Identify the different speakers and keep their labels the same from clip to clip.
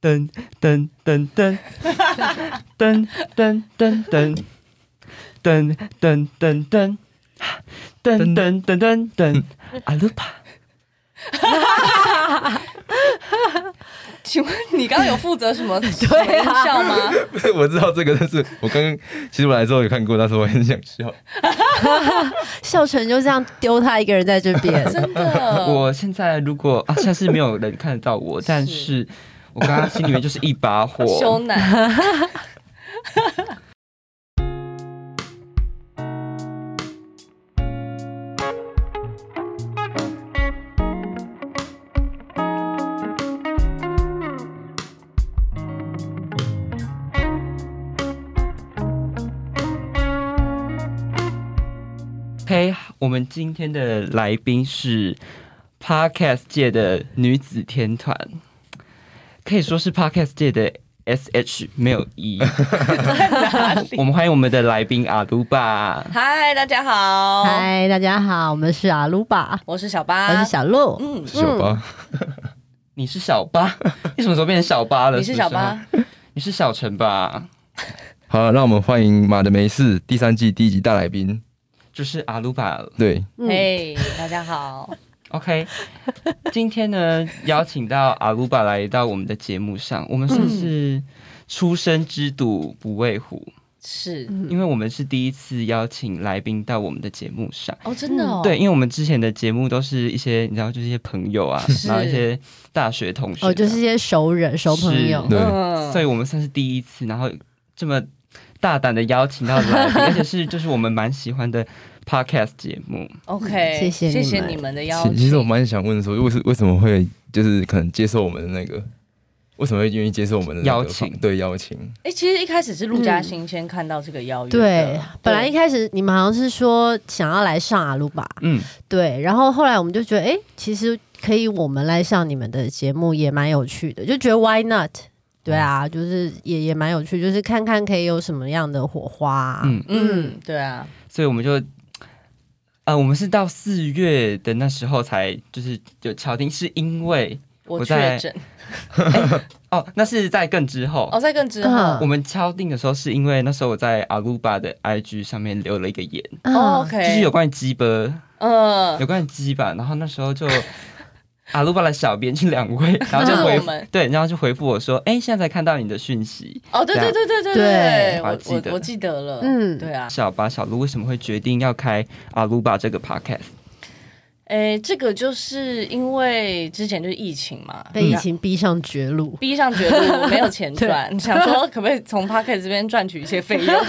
Speaker 1: 噔噔噔噔噔噔噔噔噔噔噔噔噔噔噔噔噔，阿鲁巴。
Speaker 2: 请问你刚刚有负责什么
Speaker 3: 对
Speaker 2: 对
Speaker 3: 啊
Speaker 2: 笑吗？
Speaker 4: 我知道这个，但是我刚刚其实我来之后有看过，但是我很想笑。
Speaker 3: 笑成就这样丢他一个人在这边，
Speaker 2: 真的，
Speaker 1: 我现在如果啊，现在是没有人看得到我，但是我刚刚心里面就是一把火。
Speaker 2: 羞男。
Speaker 1: 嘿，我们今天的来宾是 Podcast 界的女子天团，可以说是 Podcast 界的 SH 没有 E。我们欢迎我们的来宾阿鲁巴。
Speaker 2: 嗨，大家好，
Speaker 3: 嗨，大家好，我们是阿鲁巴，
Speaker 2: 我是小八，
Speaker 3: 我是小鹿，
Speaker 2: 嗯，
Speaker 4: 小八，
Speaker 1: 你是小八？你什么时候变成小八了？
Speaker 2: 你是小八，
Speaker 1: 你是小陈吧？
Speaker 4: 好，让我们欢迎《马的没事》第三季第一集大来宾。
Speaker 1: 就是阿鲁巴。
Speaker 4: 对，
Speaker 3: 嗯，
Speaker 2: 嘿，大家好，
Speaker 1: OK，今天呢邀请到阿鲁巴来到我们的节目上，我们算是初生之犊不畏虎。
Speaker 2: 是。
Speaker 1: 因为我们是第一次邀请来宾到我们的节目上。
Speaker 2: 哦，真的哦，
Speaker 1: 对，因为我们之前的节目都是一些你知道，就是一些朋友啊，然后一些大学同学，
Speaker 3: 哦，就是一些熟人、熟朋友，
Speaker 4: 对。
Speaker 2: 嗯。
Speaker 1: 所以我们算是第一次，然后这么大胆的邀请到来宾，而且是就是我们蛮喜欢的 podcast 节目。
Speaker 2: OK，
Speaker 3: 谢谢
Speaker 2: 谢谢你们的邀请。
Speaker 4: 其实我蛮想问说，为什为什么会就是可能接受我们的那个，为什么会愿意接受我们的
Speaker 1: 邀请
Speaker 4: 对邀请，
Speaker 2: 哎，其实一开始是陆嘉欣先看到这个邀约的，
Speaker 3: 对，本来一开始你们好像是说想要来上阿鲁巴，
Speaker 1: 嗯，
Speaker 3: 对，然后后来我们就觉得，哎，其实可以我们来上你们的节目也蛮有趣的，就觉得 why not？对啊，就是也也蛮有趣，就是看看可以有什么样的火花、啊。
Speaker 1: 嗯
Speaker 2: 嗯，对啊，
Speaker 1: 所以我们就。呃，我们是到四月的那时候才就是就敲定，是因为
Speaker 2: 我
Speaker 1: 我在
Speaker 2: 确诊，
Speaker 1: 哦，那是在更之后，
Speaker 2: 哦，在更之
Speaker 3: 嗯。
Speaker 2: 后
Speaker 1: 我们敲定的时候是因为那时候我在阿鲁巴的 IG 上面留了一个言，
Speaker 3: 嗯
Speaker 2: 哦，OK，
Speaker 1: 就是有关于鸡巴，
Speaker 2: 嗯。
Speaker 1: 有，关于鸡吧，然后那时候就阿鲁巴的小编是两位，然后就回
Speaker 2: 我们
Speaker 1: 对，然后就回复我说，哎，现在才看到你的讯息，
Speaker 2: 哦，对对对对对
Speaker 3: 对
Speaker 2: 我
Speaker 1: 我记得
Speaker 2: 我我记得了，
Speaker 3: 嗯
Speaker 2: 对啊，
Speaker 1: 小巴小鹿为什么会决定要开阿鲁巴这个 podcast？
Speaker 2: 诶，这个就是因为之前就是疫情嘛，
Speaker 3: 被疫情逼上绝路。
Speaker 2: 逼上绝路，没有钱 赚，想说可不可以从 p o c k e t 这边赚取一些费用？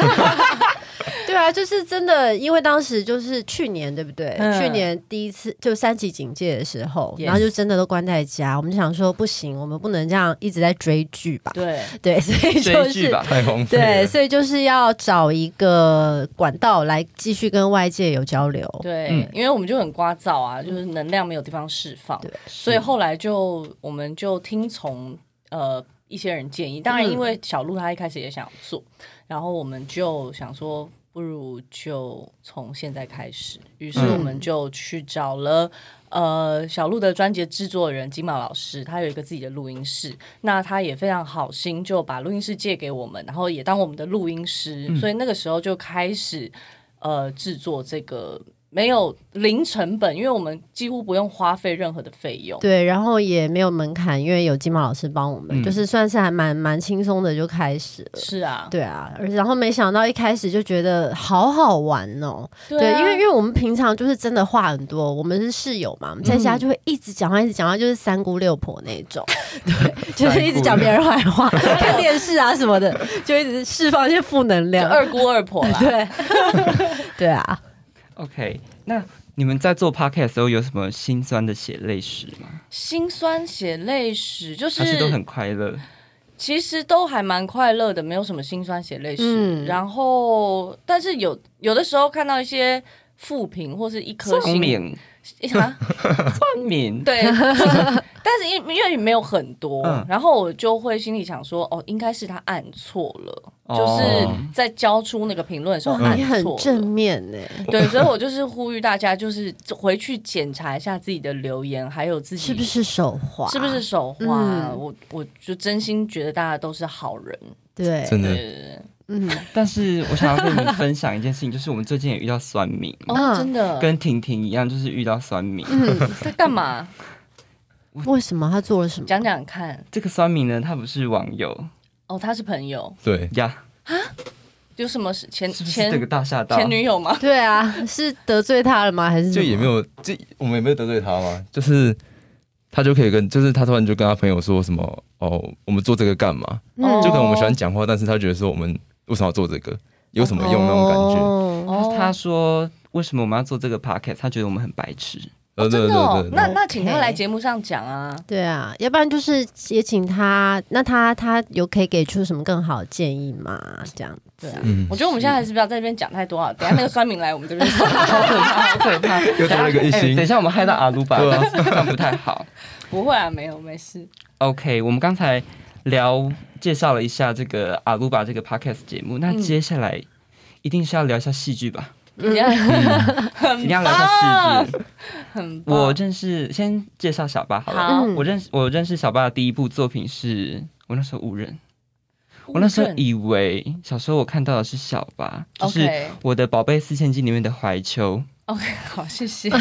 Speaker 3: 对啊，就是真的，因为当时就是去年，对不对？
Speaker 2: 嗯
Speaker 3: 去年第一次就三级警戒的时候然后就真的都关在家，我们就想说不行，我们不能这样一直在追剧吧？
Speaker 2: 对，
Speaker 3: 对，所以就是
Speaker 1: 追剧吧，
Speaker 4: 太荒废
Speaker 3: 对，所以就是要找一个管道来继续跟外界有交流。
Speaker 2: 对，
Speaker 1: 嗯
Speaker 2: 因为我们就很聒噪啊，就是能量没有地方释放，
Speaker 3: 对
Speaker 2: 所以后来就我们就听从呃一些人建议，当然
Speaker 3: 嗯
Speaker 2: 因为小鹿他一开始也想做，然后我们就想说。不如就从现在开始，于是
Speaker 1: 嗯。
Speaker 2: 我们就去找了、呃小鹿的专辑制作人金毛老师，他有一个自己的录音室，那他也非常好心，就把录音室借给我们，然后也当我们的录音师，
Speaker 1: 嗯。
Speaker 2: 所以那个时候就开始呃制作这个没有零成本，因为我们几乎不用花费任何的费用。
Speaker 3: 对，然后也没有门槛，因为有金毛老师帮我们，
Speaker 1: 嗯
Speaker 3: 就是算是还蛮蛮轻松的就开始了。
Speaker 2: 是啊，
Speaker 3: 对啊，而然后没想到一开始就觉得好好玩哦。对，
Speaker 2: 啊
Speaker 3: 因为因为我们平常就是真的话很多，我们是室友嘛，我们在家就会一直讲话，一直讲话，就是三姑六婆那种，对，就是一直讲别人坏话，看电视啊什么的，就一直释放一些负能量。
Speaker 2: 二姑二婆啦。
Speaker 3: 对，对啊，
Speaker 1: OK，那你们在做 podcast 的时候有什么心酸的血泪史吗？
Speaker 2: 心酸血泪史就
Speaker 1: 还是都很快乐？
Speaker 2: 其实都还蛮快乐的，没有什么心酸血泪史。
Speaker 3: 嗯
Speaker 2: 然后，但是有有的时候看到一些负评或是一颗
Speaker 1: 聪
Speaker 2: 星
Speaker 1: 明，
Speaker 2: 啊，
Speaker 1: 冠名，
Speaker 2: 对，就是但是因因为没有很多，
Speaker 1: 嗯。
Speaker 2: 然后我就会心里想说，哦，应该是他按错了，
Speaker 1: 哦。
Speaker 2: 就是在交出那个评论的时候
Speaker 3: 哇，
Speaker 2: 按
Speaker 3: 你很
Speaker 2: 错了。
Speaker 3: 正面呢。
Speaker 2: 对，所以我就是呼吁大家，就是回去检查一下自己的留言，还有自己
Speaker 3: 是不是手滑？
Speaker 2: 是不是手滑。
Speaker 3: 嗯。
Speaker 2: 我我就真心觉得大家都是好人，
Speaker 3: 对？
Speaker 4: 真的。
Speaker 2: 对，
Speaker 3: 嗯，
Speaker 1: 但是我想要跟你们分享一件事情，就是我们最近也遇到酸民，
Speaker 2: 哦，
Speaker 3: 嗯
Speaker 2: 真的，
Speaker 1: 跟婷婷一样，就是遇到酸民。
Speaker 3: 嗯，
Speaker 2: 在干嘛？
Speaker 3: 为什么他做了什么？
Speaker 2: 讲讲看。
Speaker 1: 这个酸民呢，他不是网友
Speaker 2: 哦，他是朋友，
Speaker 4: 对，
Speaker 1: 呀，
Speaker 2: 有什么事？前
Speaker 1: 前这个大吓到？
Speaker 2: 前女友吗？
Speaker 3: 对啊，是得罪他了吗？还是？
Speaker 4: 就也没有，这我们也没有得罪他嘛，就是他就可以跟，就是他突然就跟他朋友说什么哦，我们做这个干嘛？
Speaker 2: 哦
Speaker 4: 就可能我们喜欢讲话，但是他觉得说我们为什么要做这个，有什么用那种感觉？
Speaker 3: 哦
Speaker 2: 哦
Speaker 1: 他说为什么我们要做这个 podcast？他觉得我们很白痴。
Speaker 4: 呃，对对
Speaker 2: 真的那那请他来节目上讲啊。
Speaker 3: 对啊，要不然就是也请他，那他他有可以给出什么更好的建议吗？这样
Speaker 2: 对啊，
Speaker 4: 嗯
Speaker 2: 我觉得我们现在还是不要在这边讲太多啊。等下那个酸民来我们这边说，
Speaker 1: 好可怕，好可怕！
Speaker 4: 又多了一个一星
Speaker 1: 哎等一下我们害到阿鲁巴，
Speaker 4: 对啊
Speaker 1: 这样不太好。
Speaker 2: 不会啊，没有没事。
Speaker 1: OK，我们刚才聊介绍了一下这个阿鲁巴这个 podcast 节目，那
Speaker 2: 嗯。
Speaker 1: 接下来一定是要聊一下戏剧吧？一定要聊一下戏剧。
Speaker 2: 很棒。
Speaker 1: 我认识，先介绍小巴好了。我认识我认识小巴的第一部作品是我那时候误认，我那时候以为小时候我看到的是小巴，就是《我的宝贝四千金》里面的怀秋
Speaker 2: ，OK 好，谢谢。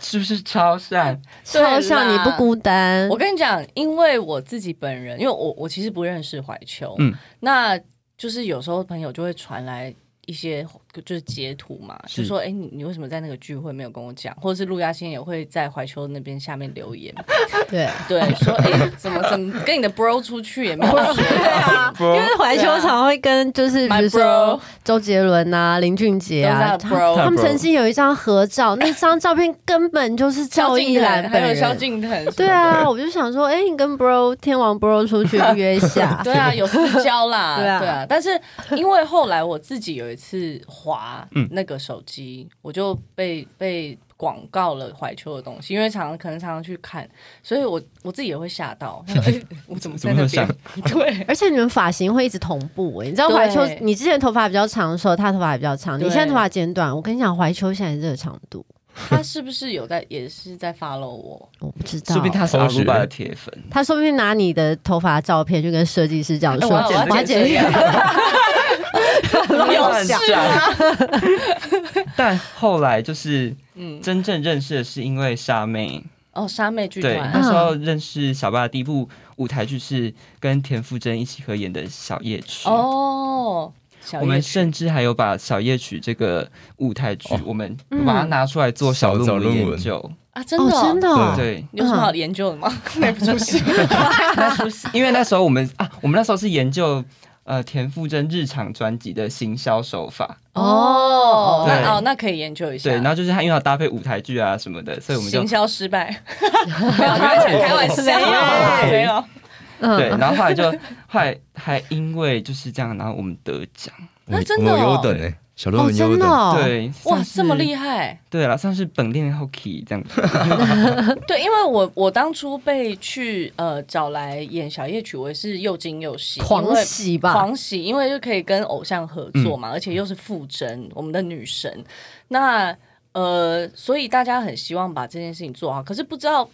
Speaker 1: 是不是超像？
Speaker 3: 超像你不孤单。
Speaker 2: 我跟你讲，因为我自己本人，因为我我其实不认识怀秋，
Speaker 1: 嗯
Speaker 2: 那就是有时候朋友就会传来一些就是截图嘛，
Speaker 1: 是
Speaker 2: 就说哎、诶你你为什么在那个聚会没有跟我讲？或者是陆亚欣也会在怀秋那边下面留言，
Speaker 3: 对
Speaker 2: 对，说哎、诶怎么怎么跟你的 bro 出去也没有说
Speaker 3: 对啊，因为怀秋常会跟就是比如说 周杰伦啊、林俊杰啊，
Speaker 2: 他的 bro
Speaker 3: 他们曾经有一张合照，那张照片根本就是赵一兰
Speaker 2: 还有。萧敬腾，
Speaker 3: 对，啊，我就想说，哎、你跟 bro 天王 bro 出去约一下，
Speaker 2: 对啊，有私交啦，
Speaker 3: 对啊
Speaker 2: 对啊。但是因为后来我自己有一次滑
Speaker 1: 嗯
Speaker 2: 那个手机，我就被被广告了怀秋的东西，因为常常可能常常去看，所以我我自己也会吓到，我怎么在那边？对，
Speaker 3: 而且你们发型会一直同步、哎，你知道怀秋，你之前头发比较长的时候，他头发也比较长，你现在头发剪短，我跟你讲，怀秋现在这个长度，
Speaker 2: 他是不是有在也是在 follow 我？
Speaker 3: 我不知道，
Speaker 1: 说不定他是阿鲁巴的铁粉。
Speaker 3: 他说不定拿你的头发照片就跟设计师这样说，
Speaker 2: 哎我要
Speaker 3: 我要剪一个，
Speaker 2: 有？
Speaker 1: 但后来就是
Speaker 2: 嗯，
Speaker 1: 真正认识的是因为沙妹，
Speaker 2: 哦，沙妹剧
Speaker 1: 对，
Speaker 2: 团
Speaker 1: 那时候认识小八的第一部舞台剧是跟田馥甄一起合演的《小夜曲》。
Speaker 2: 哦，小
Speaker 1: 我们甚至还有把《小夜曲》这个舞台剧，
Speaker 4: 哦。
Speaker 1: 我们
Speaker 3: 嗯
Speaker 1: 把它拿出来做小论文研究。
Speaker 2: 啊，真的
Speaker 3: 哦，
Speaker 2: 哦
Speaker 3: 真的哦，
Speaker 1: 对，
Speaker 2: 有什么好研究的吗？那不出戏
Speaker 1: 那出戏因为那时候我们啊，我们那时候是研究呃田馥甄日常专辑的行销手法，
Speaker 2: 哦，
Speaker 1: 对。
Speaker 2: 那哦，那可以研究一下。
Speaker 1: 对，然后就是他因为要搭配舞台剧啊什么的，所以我们就
Speaker 2: 行销失败，没有开玩笑，
Speaker 3: 没有
Speaker 2: 没有。
Speaker 3: 嗯。
Speaker 1: 对，然后后来就后来还因为就是这样，然后我们得奖，
Speaker 4: 我们
Speaker 2: 啊真的哦。
Speaker 4: 我们有优等哎，小论
Speaker 3: 哦，
Speaker 4: 文优等，
Speaker 3: 真的哦，
Speaker 1: 对，
Speaker 2: 哇这么厉害！
Speaker 1: 对了，算是本恋后 key 这样子，
Speaker 2: 对，因为我我当初被去呃找来演小夜曲，我也是又惊又喜，
Speaker 3: 狂喜吧，
Speaker 2: 狂喜，因为就可以跟偶像合作嘛，而且又是傅真，我们的女神。那呃，所以大家很希望把这件事情做好，可是不知道。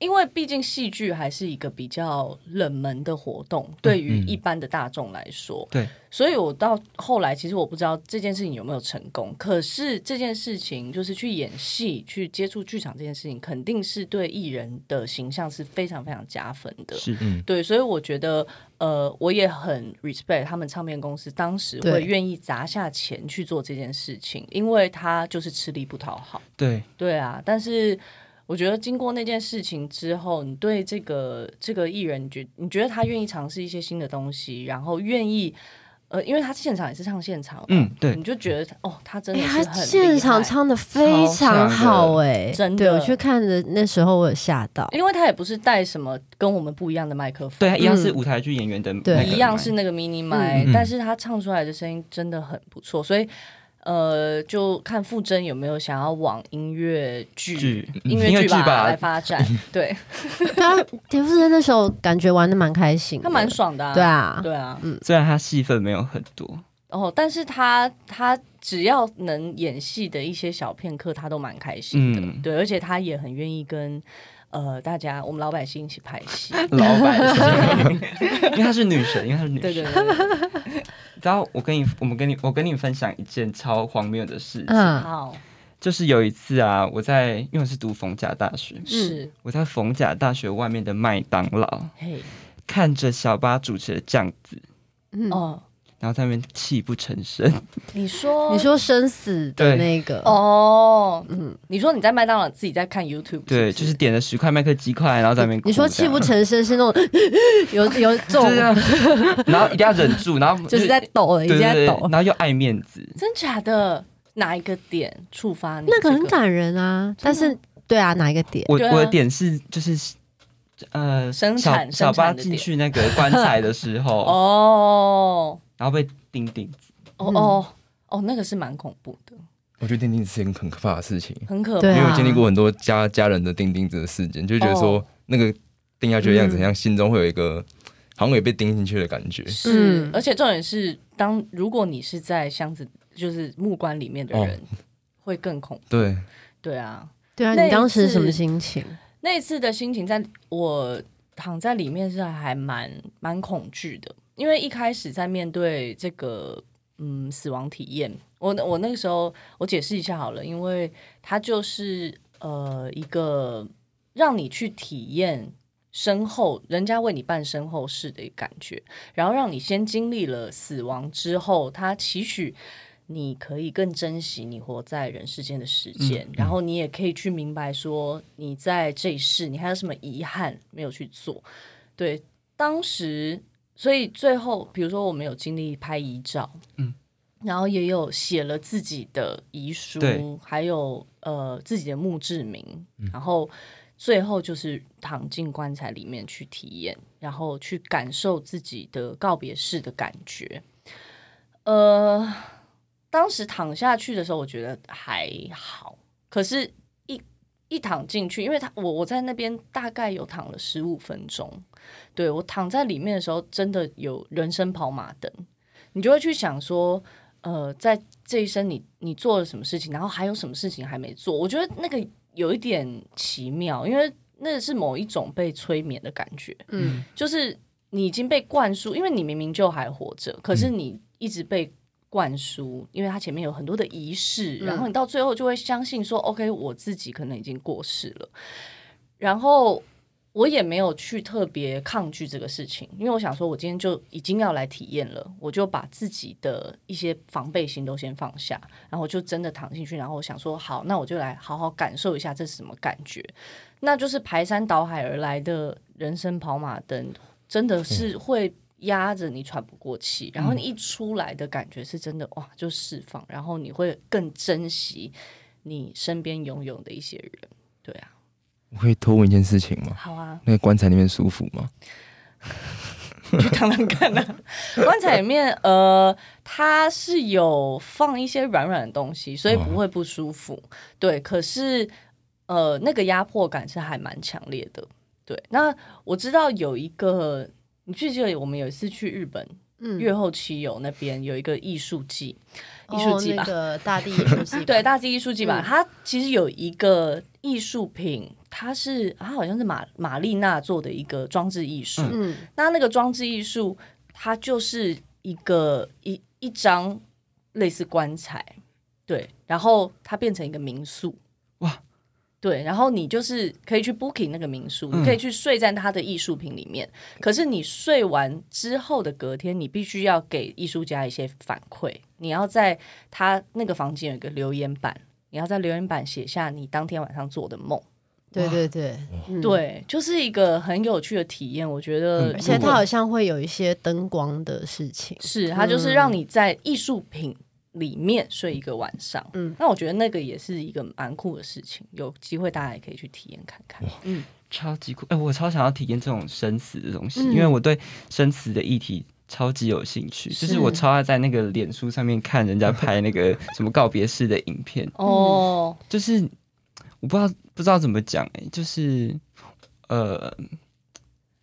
Speaker 2: 因为毕竟戏剧还是一个比较冷门的活动，对于一般的大众来说，
Speaker 1: 对，
Speaker 2: 所以我到后来其实我不知道这件事情有没有成功。可是这件事情就是去演戏、去接触剧场这件事情，肯定是对艺人的形象是非常非常加分的。
Speaker 1: 是
Speaker 4: 嗯，
Speaker 2: 对，所以我觉得，呃，我也很 respect 他们唱片公司当时会愿意砸下钱去做这件事情，因为他就是吃力不讨好。
Speaker 1: 对，
Speaker 2: 对啊，但是我觉得经过那件事情之后，你对这个这个艺人，你觉你觉得他愿意尝试一些新的东西，然后愿意。呃，因为他现场也是唱现场嘛，
Speaker 1: 嗯对
Speaker 2: 你就觉得哦，他真的是很
Speaker 3: 现场，唱的非常好哎、
Speaker 2: 真的
Speaker 3: 对我去看的那时候我有吓到，
Speaker 2: 因为他也不是带什么跟我们不一样的麦克风，
Speaker 1: 对，一样是
Speaker 3: 嗯
Speaker 1: 舞台剧演员的
Speaker 3: 对
Speaker 2: 一样是那个 mini 麦、
Speaker 4: 嗯
Speaker 2: 但是他唱出来的声音真的很不错，所以呃，就看傅征有没有想要往音乐剧
Speaker 1: 剧、
Speaker 2: 音乐剧
Speaker 1: 吧
Speaker 2: 吧来发展。对
Speaker 3: 对啊，田馥甄那时候感觉玩的蛮开心，
Speaker 2: 他蛮爽的、啊，
Speaker 3: 对啊，
Speaker 2: 对啊。
Speaker 1: 嗯虽然他戏份没有很多，
Speaker 2: 哦，但是他他只要能演戏的一些小片刻，他都蛮开心的。
Speaker 1: 嗯
Speaker 2: 对，而且他也很愿意跟呃大家我们老百姓一起拍戏。
Speaker 1: 老百姓，因为她是女神，因为她是女神。
Speaker 2: 对对对对，
Speaker 1: 然后我跟你，我们跟你，我跟你分享一件超荒谬的事情，
Speaker 3: 嗯，
Speaker 2: 好。
Speaker 1: 就是有一次啊，我在，因为我是读逢甲大学，
Speaker 2: 是。
Speaker 1: 我在逢甲大学外面的麦当劳看着小巴主持的酱子，
Speaker 3: 嗯。
Speaker 2: 哦，
Speaker 1: 然后在那边泣不成声。
Speaker 2: 你说
Speaker 3: 你说生死的那个，
Speaker 2: 哦，
Speaker 3: 嗯，
Speaker 2: 你说你在麦当劳自己在看 YouTube，
Speaker 1: 对，
Speaker 2: 不
Speaker 1: 就是点了十块麦克鸡块，然后在那边
Speaker 3: 你说泣不成声是那种 有有这种。
Speaker 1: 就，这样，然后一定要忍住，然后
Speaker 3: 就是在抖了，已经在抖，
Speaker 1: 然后又爱面子，
Speaker 2: 真假的？哪一个点触发你、
Speaker 3: 那个很感人啊。但是，对啊，哪一个点？
Speaker 1: 我我的点是就是呃，
Speaker 2: 生
Speaker 1: 小
Speaker 2: 产
Speaker 1: 小巴进去那个棺材的时候，
Speaker 2: 哦
Speaker 1: 然后被钉钉子，
Speaker 2: 哦哦哦，那个是蛮恐怖的，
Speaker 4: 我觉得钉钉子是一件很可怕的事情，
Speaker 2: 很可怕。
Speaker 4: 因为我经历过很多家家人的钉钉子的事件，就觉得说
Speaker 2: 哦
Speaker 4: 那个钉下去的样子，好像心中会有一个好像也被钉进去的感觉。
Speaker 2: 是，
Speaker 3: 嗯。
Speaker 2: 而且重点是，当如果你是在箱子，就是木棺里面的人，会更恐怖。
Speaker 4: 对，
Speaker 2: 对啊，
Speaker 3: 对啊，
Speaker 2: 那
Speaker 3: 你当时什么心情？
Speaker 2: 那一次的心情，在我躺在里面是还蛮蛮恐惧的，因为一开始在面对这个嗯死亡体验，我我那个时候我解释一下好了，因为它就是呃一个让你去体验。身后，人家为你办身后事的感觉，然后让你先经历了死亡之后，他期许你可以更珍惜你活在人世间的时间，然后你也可以去明白说你在这一世你还有什么遗憾没有去做。对，当时所以最后，比如说我们有经历拍遗照，
Speaker 1: 嗯，
Speaker 2: 然后也有写了自己的遗书
Speaker 1: 对，
Speaker 2: 还有呃自己的墓志铭，然后。最后就是躺进棺材里面去体验，然后去感受自己的告别式的感觉。呃，当时躺下去的时候，我觉得还好，可是一一躺进去，因为他我我在那边大概有躺了十五分钟，对我躺在里面的时候，真的有人生跑马灯，你就会去想说，呃，在这一生你你做了什么事情，然后还有什么事情还没做？我觉得那个有一点奇妙，因为那是某一种被催眠的感觉，
Speaker 3: 嗯，
Speaker 2: 就是你已经被灌输，因为你明明就还活着，可是你一直被灌输，因为它前面有很多的仪式，
Speaker 3: 嗯
Speaker 2: 然后你到最后就会相信说，OK，我自己可能已经过世了，然后我也没有去特别抗拒这个事情，因为我想说，我今天就已经要来体验了，我就把自己的一些防备心都先放下，然后就真的躺进去，然后我想说，好，那我就来好好感受一下这是什么感觉，那就是排山倒海而来的人生跑马灯，真的是会压着你喘不过气，然后你一出来的感觉是真的哇，就释放，然后你会更珍惜你身边拥有的一些人，对啊，
Speaker 4: 我可以偷问一件事情吗？
Speaker 2: 好啊，
Speaker 4: 那个棺材里面舒服吗？
Speaker 2: 去躺躺看啊。棺材里面，呃，它是有放一些软软的东西，所以不会不舒服。对，可是呃，那个压迫感是还蛮强烈的。对，那我知道有一个，你记不记得我们有一次去日本
Speaker 3: 嗯。
Speaker 2: 月后期有那边有一个艺术季，艺术季吧
Speaker 3: 哦那，个大地艺术季，
Speaker 2: 对，大地艺术季吧，
Speaker 3: 嗯。
Speaker 2: 它其实有一个艺术品，它是它好像是玛玛丽娜做的一个装置艺术。
Speaker 3: 嗯，
Speaker 2: 那那个装置艺术，它就是一个一一张类似棺材，对，然后它变成一个民宿，
Speaker 1: 哇，
Speaker 2: 对，然后你就是可以去 booking 那个民宿，
Speaker 1: 嗯。
Speaker 2: 你可以去睡在他的艺术品里面。可是你睡完之后的隔天，你必须要给艺术家一些反馈，你要在他那个房间有一个留言板，你要在留言板写下你当天晚上做的梦。
Speaker 3: 对对对，嗯，
Speaker 2: 对，就是一个很有趣的体验，我觉得
Speaker 1: 嗯
Speaker 3: 而且它好像会有一些灯光的事情，
Speaker 2: 是，它就是让你在艺术品里面睡一个晚上。
Speaker 3: 嗯
Speaker 2: 嗯，那我觉得那个也是一个蛮酷的事情，有机会大家也可以去体验看看。嗯，
Speaker 1: 超级酷！哎、我超想要体验这种生死的东西，
Speaker 3: 嗯
Speaker 1: 因为我对生死的议题超级有兴趣，就是我超爱在那个脸书上面看人家拍那个 什么告别式的影片，
Speaker 2: 哦，
Speaker 1: 就是我不知道不知道怎么讲哎、就是呃，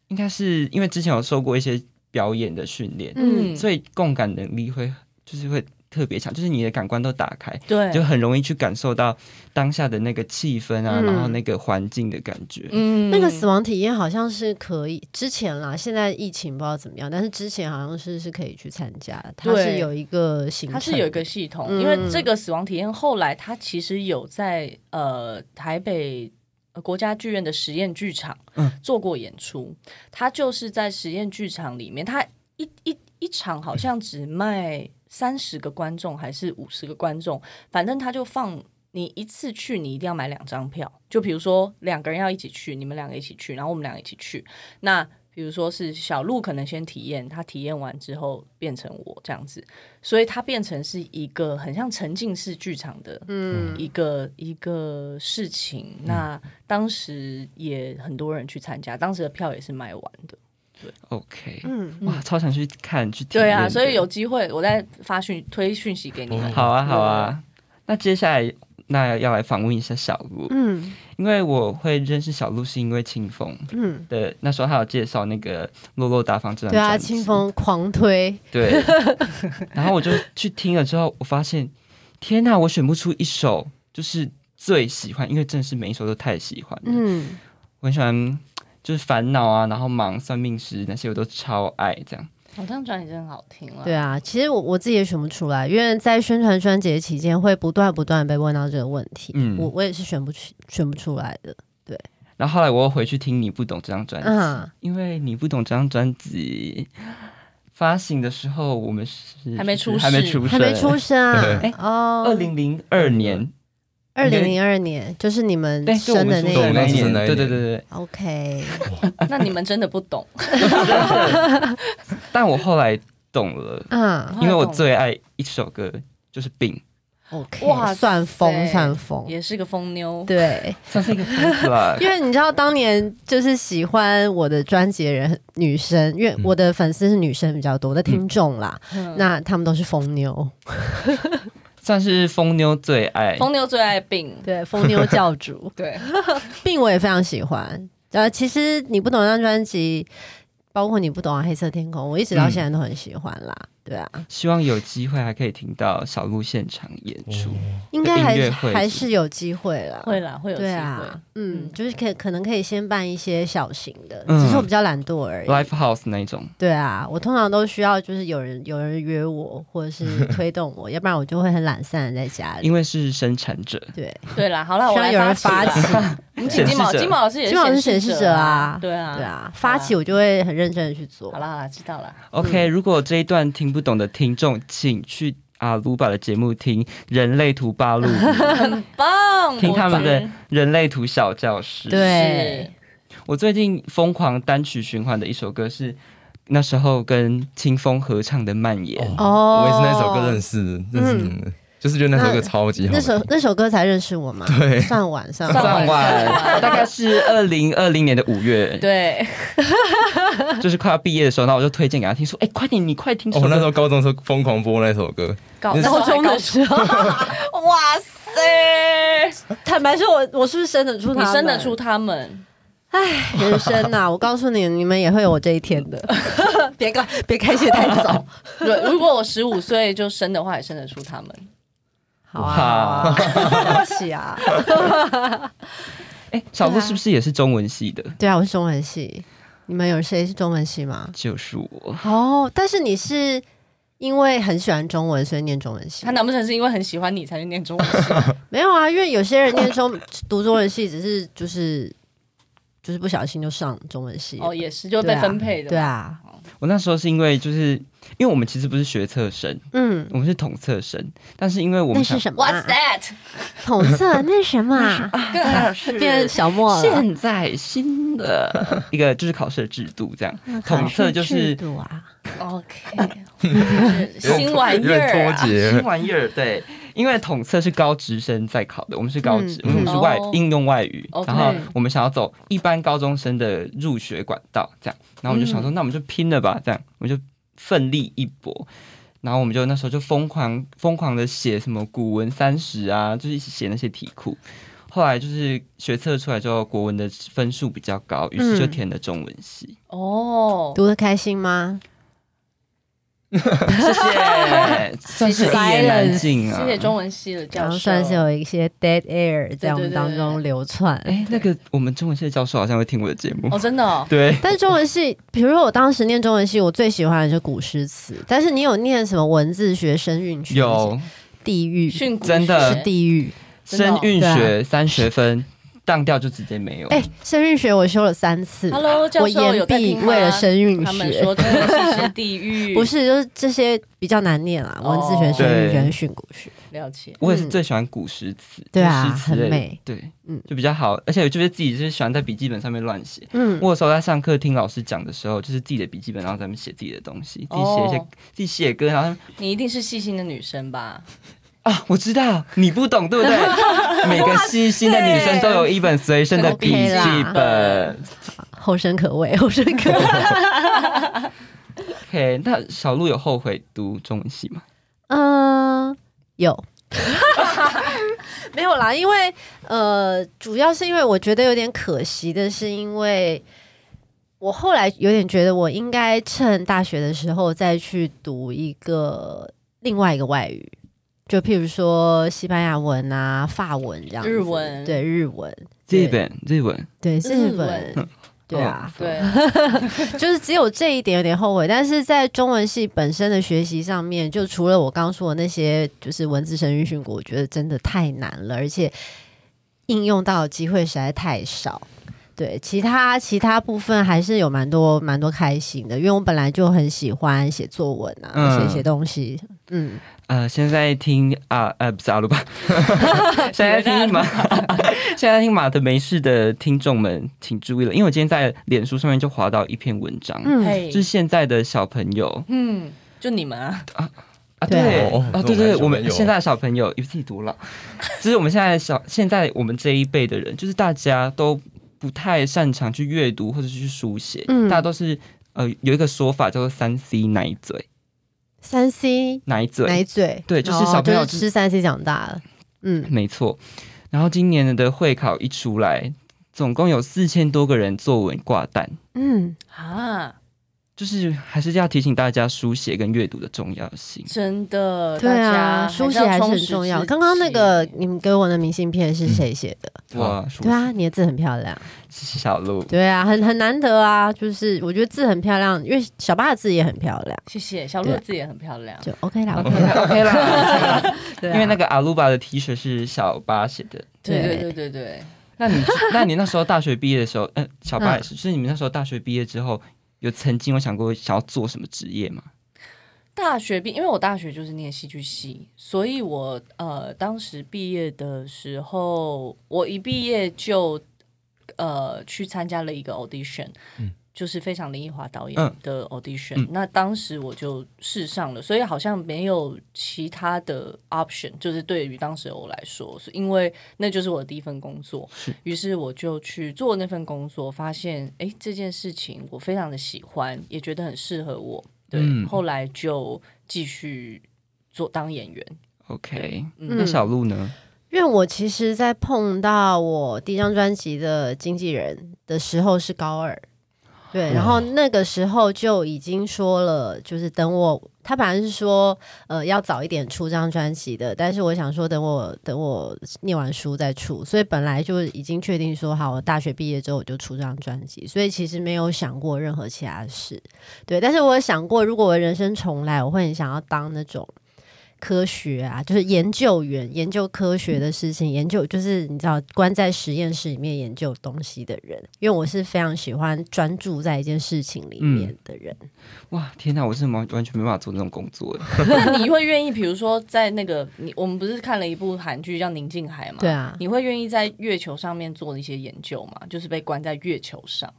Speaker 1: 应该是因为之前有受过一些表演的训练，
Speaker 3: 嗯
Speaker 2: 嗯，
Speaker 1: 所以共感能力会就是会特别强，就是你的感官都打开，
Speaker 2: 对，
Speaker 1: 就很容易去感受到当下的那个气氛啊，
Speaker 3: 嗯
Speaker 1: 然后那个环境的感觉。
Speaker 2: 嗯
Speaker 3: 那个死亡体验好像是可以，之前啦，现在疫情不知道怎么样，但是之前好像是是可以去参加，它是有一个行程，
Speaker 2: 它是有一个系统，
Speaker 3: 嗯
Speaker 2: 因为这个死亡体验后来它其实有在呃台北。呃国家剧院的实验剧场
Speaker 1: 嗯
Speaker 2: 做过演出，它就是在实验剧场里面，它一一一场好像只卖三十个观众还是五十个观众，反正他就放你一次去，你一定要买两张票。就比如说两个人要一起去，你们两个一起去，然后我们两个一起去。那比如说是小鹿可能先体验，他体验完之后变成我这样子，所以它变成是一个很像沉浸式剧场的
Speaker 3: 嗯
Speaker 2: 一个一个事情。那当时也很多人去参加，当时的票也是卖完的。
Speaker 1: OK，
Speaker 3: 嗯。
Speaker 1: 哇，超想去看去体验。
Speaker 2: 对啊，所以有机会我再发讯推讯息给你。们。
Speaker 1: 好啊好啊。那接下来那要来访问一下小鹿，
Speaker 3: 嗯。
Speaker 1: 因为我会认识小鹿是因为清风。
Speaker 3: 嗯，
Speaker 1: 的那时候他有介绍那个《落落大方》这张
Speaker 3: 对啊，清风狂推，
Speaker 1: 对，然后我就去听了之后，我发现天呐，我选不出一首就是最喜欢，因为真的是每一首都太喜欢了。
Speaker 3: 嗯。
Speaker 1: 我很喜欢就是烦恼啊，然后忙算命师那些我都超爱这样。
Speaker 2: 哦，这张专辑真的好听了。
Speaker 3: 对啊，其实我我自己也选不出来，因为在宣传专辑的期间会不断不断被问到这个问题，
Speaker 1: 嗯
Speaker 3: 我我也是选不出选不出来的，对
Speaker 1: 然后后来我又回去听你不懂这张专辑，
Speaker 3: 嗯
Speaker 1: 因为你不懂这张专辑发行的时候，我们是
Speaker 2: 还没出
Speaker 1: 还没出
Speaker 3: 还没出生啊
Speaker 4: 对，
Speaker 1: 哎
Speaker 3: 哦，
Speaker 1: 二零零二年，
Speaker 3: 二零零二年就是你们生的那
Speaker 4: 一年。
Speaker 1: 对对对对。
Speaker 3: ，OK，
Speaker 2: 那你们真的不懂，
Speaker 1: 但我后来懂了，
Speaker 3: 嗯。
Speaker 1: 因为我最爱一首歌就是《病》
Speaker 3: ，，OK，
Speaker 2: 哇
Speaker 3: 算疯算疯，
Speaker 2: 也是个疯妞。
Speaker 3: 对，
Speaker 1: 算是一个疯子啦。
Speaker 3: 因为你知道当年就是喜欢我的专辑的人，女生，因为我的粉丝是女生比较多，我的听众啦，
Speaker 2: 嗯。
Speaker 3: 那他们都是疯妞，
Speaker 1: 算是疯妞最爱。
Speaker 2: 疯妞最爱病，
Speaker 3: 对，疯妞教主，
Speaker 2: 对，
Speaker 3: 病我也非常喜欢。呃，其实你不懂那张专辑，包括你不懂啊，黑色天空，我一直到现在都很喜欢啦。对啊，
Speaker 1: 希望有机会还可以听到小鹿现场演出。
Speaker 3: 应该还还是有机会啦。
Speaker 2: 会啦，会有机会。
Speaker 3: 对啊，嗯，
Speaker 2: 嗯
Speaker 3: 就是可可能可以先办一些小型的，
Speaker 1: 嗯
Speaker 3: 只是我比较懒惰而已。
Speaker 1: Live House 那一种，
Speaker 3: 对啊，我通常都需要就是有人有人约我，或者是推动我，要不然我就会很懒散的在家里。
Speaker 1: 因为是生产者，
Speaker 3: 对，
Speaker 2: 对啦，好啦，我来
Speaker 3: 需要有人发
Speaker 2: 起我们请金毛，金毛老师也是
Speaker 3: 金毛是
Speaker 2: 显
Speaker 3: 显示者啊
Speaker 2: 对啊，
Speaker 3: 对。啊，发起我就会很认真的去做
Speaker 2: 好。啦好啦，知道了。
Speaker 1: OK，、如果这一段听不懂的听众，请去阿鲁巴的节目听《人类图八路》，
Speaker 2: 很棒，
Speaker 1: 听他们的人类图小教室。
Speaker 3: 对，
Speaker 1: 我最近疯狂单曲循环的一首歌是那时候跟清风合唱的《蔓延》
Speaker 3: 哦
Speaker 4: 我也是那首歌认识的，认识你们的，就是觉得那首歌超级好
Speaker 3: 那
Speaker 4: 听。
Speaker 3: 首那首歌才认识我嘛？
Speaker 4: 对
Speaker 3: 算晚算
Speaker 2: 算
Speaker 3: 晚
Speaker 1: 算晚，大概是二零二零年的五月，
Speaker 2: 对，
Speaker 1: 就是快要毕业的时候，然后我就推荐给他听，说：“哎、快点，你快听
Speaker 4: 我那时。候高中时候疯狂播那首歌，
Speaker 2: 高
Speaker 3: 高中的时候，
Speaker 2: 哇塞，
Speaker 3: 坦白说我，我是不是生得出他
Speaker 2: 你？生得出他们？
Speaker 3: 人生呐、我告诉你，你们也会有我这一天的。别开别开谢太早。
Speaker 2: 对，如果我十五岁就生的话，也生得出他们。
Speaker 3: 好啊，对不起啊。
Speaker 1: 哎、小鹿是不是也是中文系的？
Speaker 3: 对啊，我是中文系。你们有谁是中文系吗？
Speaker 1: 就是我。
Speaker 3: 哦，但是你是因为很喜欢中文，所以念中文系
Speaker 2: 他。难不成是因为很喜欢你才去念中文系？
Speaker 3: 没有啊，因为有些人念中读中文系，只是就是就是不小心就上中文系。
Speaker 2: 哦，也是，就被分配的。
Speaker 3: 对，啊，
Speaker 1: 我那时候是因为就是因为我们其实不是学测生，
Speaker 3: 嗯，
Speaker 1: 我们是统测生，但是因为我
Speaker 3: 那
Speaker 1: 们那
Speaker 3: 是什么、啊
Speaker 2: What's？that？
Speaker 3: 统测那是什么、啊？变小莫了。
Speaker 1: 现在新的一个 就是考试的制度，这样统测就
Speaker 3: 制
Speaker 1: 是
Speaker 3: 度啊
Speaker 2: ，OK，新玩意儿啊
Speaker 4: 脱。节
Speaker 1: 新。玩意儿，对，因为统测是高职生在考的，我们是高职，
Speaker 3: 嗯
Speaker 1: 因为我们是外
Speaker 2: 哦
Speaker 1: 应用外语，然后我们想要走一般高中生的入学管道，这样，然后我们就想说，那我们就拼了吧，这样，我们就奋力一搏。然后我们就那时候就疯狂疯狂的写什么古文三十啊，就是写那些题库。后来就是学测出来之后，国文的分数比较高，于是就填了中文系。
Speaker 2: 哦，
Speaker 3: 读的开心吗？
Speaker 1: 谢谢，算是一言难尽啊。
Speaker 2: 谢谢中文系的教授，
Speaker 3: 然后算是有一些 dead air 在我们当中流窜。
Speaker 1: 哎，那个我们中文系的教授好像会听我的节目
Speaker 2: 哦，，真的哦，
Speaker 1: 对，
Speaker 3: 但是中文系，比如说我当时念中文系，我最喜欢的是古诗词。但是你有念什么文字学、声韵学？
Speaker 1: 有
Speaker 3: 地狱，
Speaker 1: 真的
Speaker 2: 是
Speaker 3: 地狱。
Speaker 1: 声韵
Speaker 3: 对
Speaker 1: 学三学分，当掉就直接没有。
Speaker 3: 哎、声韵学我修了三次
Speaker 2: Hello，教
Speaker 3: 我
Speaker 2: 授有
Speaker 3: 延毕
Speaker 2: 在听吗
Speaker 3: 为了声韵
Speaker 2: 他们
Speaker 3: 学。
Speaker 2: 说地狱，
Speaker 3: 不是，就是这些比较难念啊，
Speaker 2: 哦
Speaker 3: 文字学、声韵学训诂学。
Speaker 2: 了解。
Speaker 1: 我也是最喜欢古诗词，
Speaker 3: 对啊很美
Speaker 1: 对，
Speaker 3: 嗯
Speaker 1: 嗯，就比较好，而且我觉得自己就是喜欢在笔记本上面乱写。
Speaker 3: 嗯，
Speaker 1: 我有时候在上课听老师讲的时候，就是自己的笔记本，然后在那边写自己的东西，自己写一些、
Speaker 2: 哦
Speaker 1: 自己写歌，然后
Speaker 2: 你一定是细心的女生吧？
Speaker 1: 啊，我知道你不懂对不对？每个细心的女生都有一本随身的笔记本。
Speaker 3: 后生可畏，后生可畏。
Speaker 1: OK，那小鹿有后悔读中文系吗？
Speaker 3: 嗯，有。没有啦，因为呃，主要是因为我觉得有点可惜的是，因为我后来有点觉得我应该趁大学的时候再去读一个另外一个外语，就譬如说西班牙文啊、法文这样子，
Speaker 2: 日文
Speaker 3: 对日文，
Speaker 1: 日本日文，
Speaker 3: 对
Speaker 2: 日文，
Speaker 3: 对啊，
Speaker 2: 对，
Speaker 3: 就是只有这一点有点后悔，但是在中文系本身的学习上面，就除了我刚说的那些，就是文字声韵训诂，我觉得真的太难了，而且应用到的机会实在太少。对，其他其他部分还是有蛮多蛮多开心的，因为我本来就很喜欢写作文啊，
Speaker 1: 嗯
Speaker 3: 写写东西。嗯，
Speaker 1: 呃，现在听啊呃不是阿鲁巴，现在听马 现在听马的没事的听众们请注意了，因为我今天在脸书上面就划到一篇文章，
Speaker 3: 嗯
Speaker 1: 就是现在的小朋友
Speaker 2: 嗯，就你们啊，
Speaker 1: 啊，
Speaker 3: 对
Speaker 1: 对
Speaker 4: 哦
Speaker 1: 啊，对对，我
Speaker 4: 我们
Speaker 1: 现在的小朋友，以为自己读了，就是我们现在小现在我们这一辈的人，就是大家都不太擅长去阅读或者是去书写，
Speaker 3: 嗯。
Speaker 1: 大家都是呃有一个说法叫做三 C 奶嘴。
Speaker 3: 三 C
Speaker 1: 奶嘴，
Speaker 3: 奶嘴，
Speaker 1: 对就是
Speaker 3: 哦
Speaker 1: 小朋友
Speaker 3: 就是吃三 C 长大了。嗯，
Speaker 1: 没错。然后今年的会考一出来，总共有四千多个人作文挂单，
Speaker 3: 嗯，
Speaker 2: 啊，
Speaker 1: 就是还是要提醒大家书写跟阅读的重要性。
Speaker 2: 真的，
Speaker 3: 对啊，
Speaker 2: 家
Speaker 3: 书写还是很重要。刚刚那个你们给我的明信片是谁写的？
Speaker 1: 哇，书
Speaker 3: 对啊，你的字很漂亮。
Speaker 1: 谢谢小鹿。
Speaker 3: 对啊，很很难得啊，就是我觉得字很漂亮，因为小八的字也很漂亮，
Speaker 2: 谢谢小鹿的字也很漂亮，
Speaker 3: 就 OK 啦 OK，OK 啦。
Speaker 1: OK 啦，
Speaker 3: 对啊
Speaker 1: 因为那个阿鲁巴的 T 恤是小八写的。
Speaker 2: 对对
Speaker 3: 对
Speaker 2: 对对对，
Speaker 1: 那你那你那时候大学毕业的时候，呃，小八也
Speaker 3: 嗯
Speaker 1: 是，就是你们那时候大学毕业之后，有曾经有想过想要做什么职业吗？
Speaker 2: 大学毕，因为我大学就是念戏剧系，所以我呃当时毕业的时候，我一毕业就呃去参加了一个 audition，、就是非常林奕华导演
Speaker 1: 嗯
Speaker 2: 的 audition、
Speaker 1: 嗯
Speaker 2: 那当时我就试上了，所以好像没有其他的 option，就是对于当时的我来说，是因为那就是我的第一份工作，于是我就去做那份工作，发现哎这件事情我非常的喜欢，也觉得很适合我。对，
Speaker 1: 嗯
Speaker 2: 后来就继续做当演员。
Speaker 1: OK，
Speaker 2: 嗯
Speaker 1: 那小鹿呢？
Speaker 3: 因为我其实，在碰到我第一张专辑的经纪人的时候是高二，对，然后那个时候就已经说了，就是等我，他本来是说，呃，要早一点出这张专辑的，但是我想说，等我等我念完书再出，所以本来就已经确定说，好，我大学毕业之后我就出这张专辑，所以其实没有想过任何其他的事，对，但是我有想过，如果我人生重来，我会很想要当那种。科学啊，就是研究员，研究科学的事情，研究就是你知道关在实验室里面研究东西的人，因为我是非常喜欢专注在一件事情里面的人。
Speaker 1: 哇，天哪，我是完完全没办法做那种工作的。
Speaker 2: 那 你会愿意，比如说在那个你我们不是看了一部韩剧叫《宁静海》吗？
Speaker 3: 对啊
Speaker 2: 你会愿意在月球上面做一些研究吗？就是被关在月球上。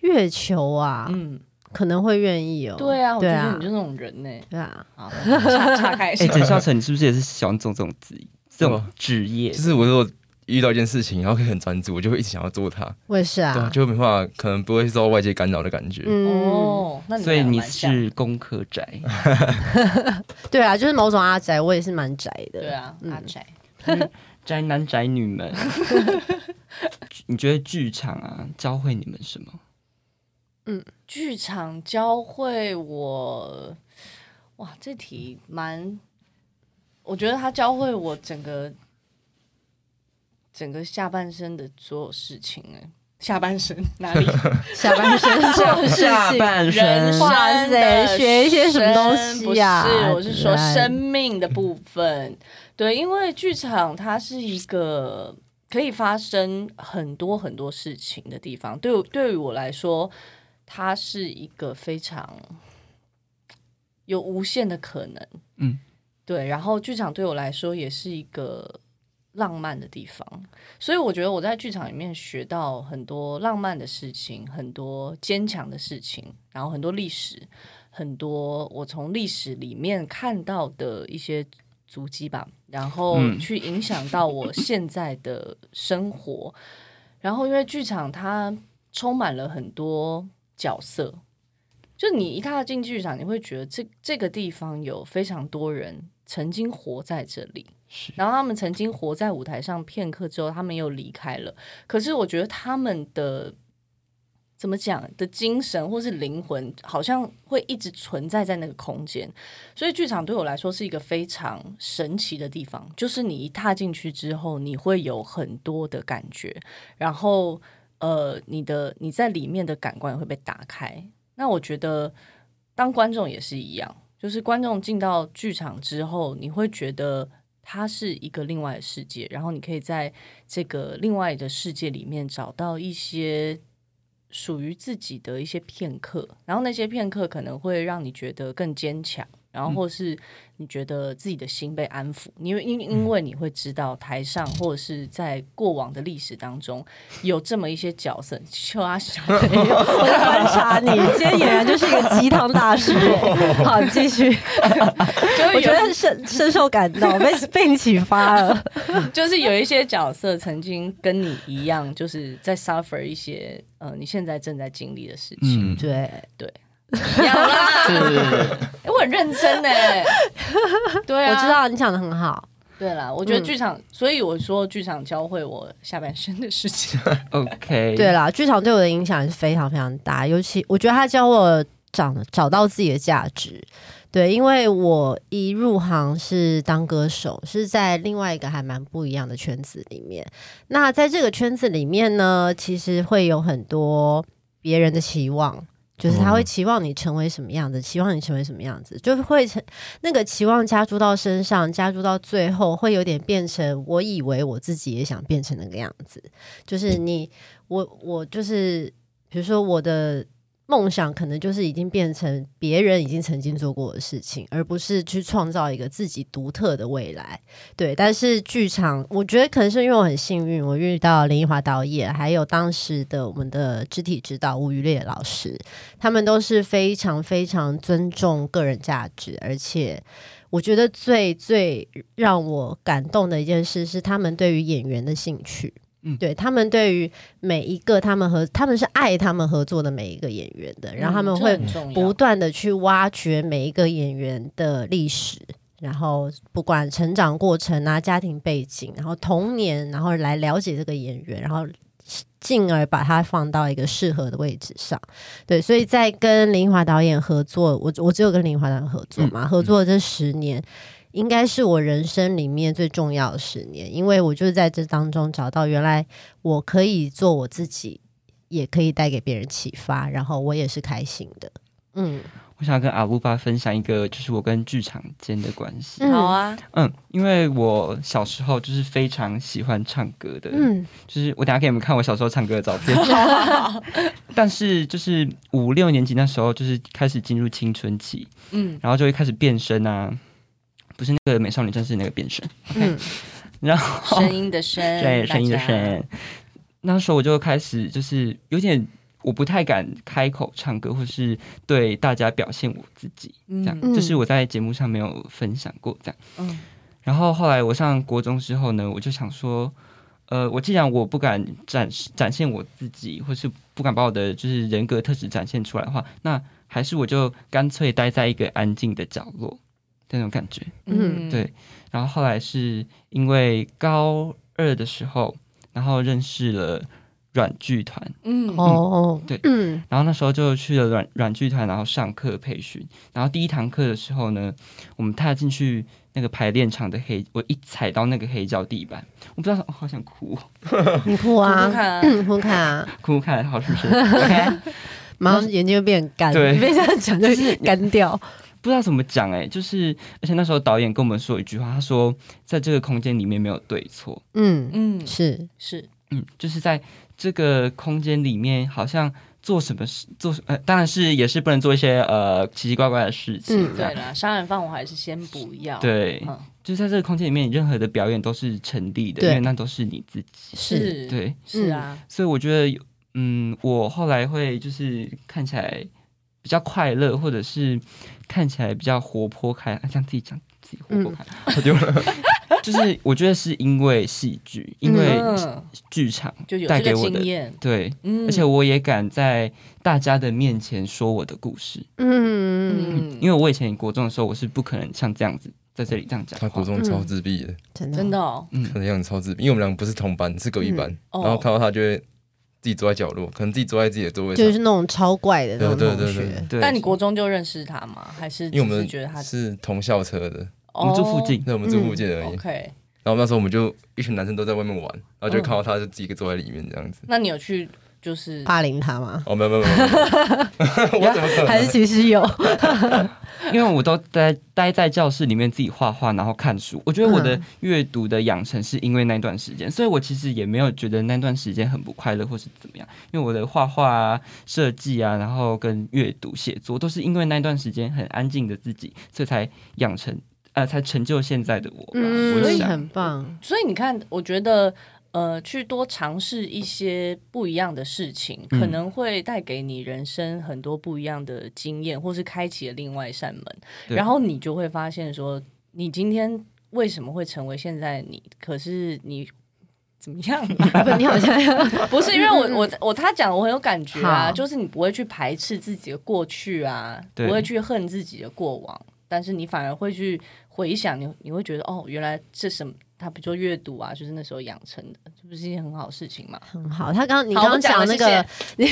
Speaker 3: 月球啊，
Speaker 2: 嗯，
Speaker 3: 可能会愿意哦。
Speaker 2: 对啊，我觉得你，就那种人呢。
Speaker 3: 对啊，
Speaker 2: 好，岔岔开一
Speaker 1: 哎，
Speaker 2: 下。
Speaker 1: 简孝成，你是不是也是喜欢做这种职这种
Speaker 4: 哦
Speaker 1: 职业
Speaker 4: 就？是我如果遇到一件事情，然后可以很专注，我就会一直想要做它，
Speaker 3: 我也是
Speaker 4: 对啊，
Speaker 3: 啊，
Speaker 4: 就没办法，可能不会受到外界干扰的感觉。
Speaker 3: 嗯，
Speaker 2: 哦，那你
Speaker 1: 所以你是功课宅，
Speaker 3: 对啊，就是某种阿宅，我也是蛮宅的。
Speaker 2: 对啊，
Speaker 3: 嗯
Speaker 2: 阿宅。
Speaker 1: 宅男宅女们，你觉得剧场啊教会你们什么？
Speaker 2: 剧场教会我，哇，这题蛮，我觉得它教会我整个整个下半身的所有事情哎，下半身？哪里？
Speaker 3: 下半身？做的事
Speaker 1: 下
Speaker 3: 情，
Speaker 1: 半
Speaker 2: 人
Speaker 1: 身。
Speaker 2: 生
Speaker 3: 哇塞
Speaker 2: 的
Speaker 3: 学一些什么东西
Speaker 2: 不是，我是说生命的部分。对，因为剧场它是一个可以发生很多很多事情的地方。对对于我来说，它是一个非常有无限的可能。
Speaker 1: 嗯，
Speaker 2: 对。然后剧场对我来说也是一个浪漫的地方，所以我觉得我在剧场里面学到很多浪漫的事情，很多坚强的事情，然后很多历史，很多我从历史里面看到的一些足迹吧，然后
Speaker 1: 嗯
Speaker 2: 去影响到我现在的生活。然后因为剧场它充满了很多角色，就你一踏进剧场，你会觉得这这个地方有非常多人曾经活在这里，
Speaker 1: 是
Speaker 2: 然后他们曾经活在舞台上片刻之后，他们又离开了。可是我觉得他们的怎么讲的精神或是灵魂，好像会一直存在在那个空间。所以剧场对我来说是一个非常神奇的地方，就是你一踏进去之后，你会有很多的感觉，然后呃，你的你在里面的感官会被打开。那我觉得当观众也是一样，就是观众进到剧场之后，你会觉得它是一个另外的世界，然后你可以在这个另外的世界里面找到一些属于自己的一些片刻，然后那些片刻可能会让你觉得更坚强，然后或是你觉得自己的心被安抚，因为因因为你会知道台上或者是在过往的历史当中有这么一些角色，就啊小朋友，
Speaker 3: 我在观察你，今天俨然就是一个鸡汤大师。好，继续。我觉得深深受感动，被被你启发了。
Speaker 2: 就是有一些角色曾经跟你一样，就是在 suffer 一些呃你现在正在经历的事情。
Speaker 1: 嗯，
Speaker 3: 对，
Speaker 2: 一 样啦，哎我很认真哎，对啊，
Speaker 3: 我知。道你讲的很好。
Speaker 2: 对了，我觉得
Speaker 3: 嗯
Speaker 2: 剧场，所以我说剧场教会我下半生的事情。
Speaker 1: OK，
Speaker 3: 对啦，剧场对我的影响是非常非常大，尤其我觉得他教我找找到自己的价值。对，因为我一入行是当歌手，是在另外一个还蛮不一样的圈子里面。那在这个圈子里面呢，其实会有很多别人的期望，就是他会
Speaker 4: 嗯。
Speaker 3: 期望你成为什么样子，期望你成为什么样子，就会成那个期望加注到身上，加注到最后，会有点变成我以为我自己也想变成那个样子，就是你我我就是，比如说我的梦想可能就是已经变成别人已经曾经做过的事情，而不是去创造一个自己独特的未来。对，但是剧场，我觉得可能是因为我很幸运，我遇到林奕华导演，还有当时的我们的肢体指导吴于烈老师，他们都是非常非常尊重个人价值，而且。我觉得最最让我感动的一件事是他们对于演员的兴趣，
Speaker 1: 嗯
Speaker 3: 对他们对于每一个他们和他们是爱他们合作的每一个演员的，然后他们会不断的去挖掘每一个演员的历史，然后不管成长过程啊、家庭背景，然后童年，然后来了解这个演员，然后进而把它放到一个适合的位置上。对，所以在跟林华导演合作，我我只有跟林华导演合作嘛，合作这十年。应该是我人生里面最重要的十年，因为我就是在这当中找到原来我可以做我自己，也可以带给别人启发，然后我也是开心的。嗯，
Speaker 1: 我想跟阿鲁巴分享一个，就是我跟剧场间的关系。
Speaker 3: 嗯
Speaker 2: 好啊，
Speaker 1: 嗯，因为我小时候就是非常喜欢唱歌的，
Speaker 3: 嗯，
Speaker 1: 就是我等下给你们看我小时候唱歌的照片。但是就是五六年级那时候，就是开始进入青春期，
Speaker 2: 嗯
Speaker 1: 然后就会开始变声啊，不是那个美少女战士那个变身，
Speaker 3: 嗯。
Speaker 1: 然后
Speaker 2: 声音的声，
Speaker 1: 对声音的，声。那时候我就开始就是有点我不太敢开口唱歌，或是对大家表现我自己，这样，
Speaker 2: 嗯。
Speaker 1: 这是我在节目上没有分享过这样。
Speaker 2: 嗯。
Speaker 1: 然后后来我上国中之后呢，我就想说，呃，我既然我不敢展示展现我自己，或是不敢把我的就是人格特质展现出来的话，那还是我就干脆待在一个安静的角落。的那种感觉。
Speaker 3: 嗯。
Speaker 1: 对，然后后来是因为高二的时候，然后认识了软剧团，
Speaker 2: 嗯。
Speaker 3: 哦，
Speaker 1: 对。
Speaker 3: 嗯。
Speaker 1: 然后那时候就去了软软剧团，然后上课培训。然后第一堂课的时候呢，我们踏进去那个排练场的黑，我一踩到那个黑胶地板，我不知道，哦、好想哭，
Speaker 3: 你哭
Speaker 2: 不
Speaker 3: 啊，
Speaker 2: 看啊。
Speaker 3: 嗯，哭看啊，
Speaker 1: 哭看来好是不是？OK，
Speaker 3: 马上眼睛就变干，
Speaker 1: 对。
Speaker 3: 被这样讲就是干掉。
Speaker 1: 不知道怎么讲哎、就是而且那时候导演跟我们说一句话，他说在这个空间里面没有对错，
Speaker 3: 嗯，
Speaker 2: 嗯
Speaker 3: 是，
Speaker 2: 是。
Speaker 1: 嗯，就是在这个空间里面，好像做什么事做呃，当然是也是不能做一些呃奇奇怪怪的事情，
Speaker 3: 嗯。
Speaker 2: 对啦，杀人放火还是先不要。
Speaker 1: 对，
Speaker 2: 嗯。
Speaker 1: 就是在这个空间里面，你任何的表演都是成立的，因为那都是你自己。
Speaker 3: 是，
Speaker 1: 对，
Speaker 2: 是啊，
Speaker 1: 所以我觉得，嗯，我后来会就是看起来比较快乐，或者是看起来比较活泼开，啊这样自己讲自己活泼开，好丢人。就是我觉得是因为戏剧，因为
Speaker 2: 嗯，
Speaker 1: 剧场
Speaker 2: 就有这个
Speaker 1: 带给我的
Speaker 2: 经验，
Speaker 1: 对，
Speaker 2: 嗯。
Speaker 1: 而且我也敢在大家的面前说我的故事，
Speaker 3: 嗯，
Speaker 2: 嗯，
Speaker 1: 因为我以前国中的时候，我是不可能像这样子在这里这样讲
Speaker 4: 他国。中超自闭的，
Speaker 3: 真的
Speaker 2: 真的哦，
Speaker 4: 他的样子超自闭，因为我们两个不是同班，是隔壁班，
Speaker 2: 嗯。
Speaker 4: 然后看到他就会自己坐在角落，可能自己坐在自己的座位上，
Speaker 3: 就是那种超怪的那种
Speaker 4: 对
Speaker 3: 同学
Speaker 4: 对对对，
Speaker 1: 对，
Speaker 2: 但你国中就认识他吗？还是
Speaker 4: 因为我们
Speaker 2: 只是觉得他
Speaker 4: 是同校车的，
Speaker 1: 我们住附近，
Speaker 4: 对，我们住附近而已。
Speaker 2: ？OK，
Speaker 4: 然后那时候我们就一群男生都在外面玩，然后就看到他就自己一个坐在里面这样子。
Speaker 2: 那你有去就是
Speaker 3: 霸凌他吗？
Speaker 4: 哦，没有没有没有，我怎么可能
Speaker 3: 还是？其实有？
Speaker 1: 因为我都待待在教室里面自己画画，然后看书。我觉得我的
Speaker 3: 嗯
Speaker 1: 阅读的养成是因为那段时间，所以我其实也没有觉得那段时间很不快乐或是怎么样。因为我的画画啊、设计啊，然后跟阅读、写作，都是因为那段时间很安静的自己，所以才养成呃，才成就现在的我吧。
Speaker 3: 嗯，所以很棒。
Speaker 2: 所以你看，我觉得呃，去多尝试一些不一样的事情，
Speaker 1: 嗯
Speaker 2: 可能会带给你人生很多不一样的经验，或是开启了另外一扇门。然后你就会发现说，你今天为什么会成为现在你？可是你。怎么样？
Speaker 3: 不，你好像
Speaker 2: 不是因为我我我他讲我很有感觉啊，就是你不会去排斥自己的过去啊，不会去恨自己的过往，但是你反而会去回想，你你会觉得哦，原来这什么？他比如说阅读啊，就是那时候养成的，这不是一件很好事情吗？
Speaker 3: 很好。他刚你刚刚
Speaker 2: 讲
Speaker 3: 那个，你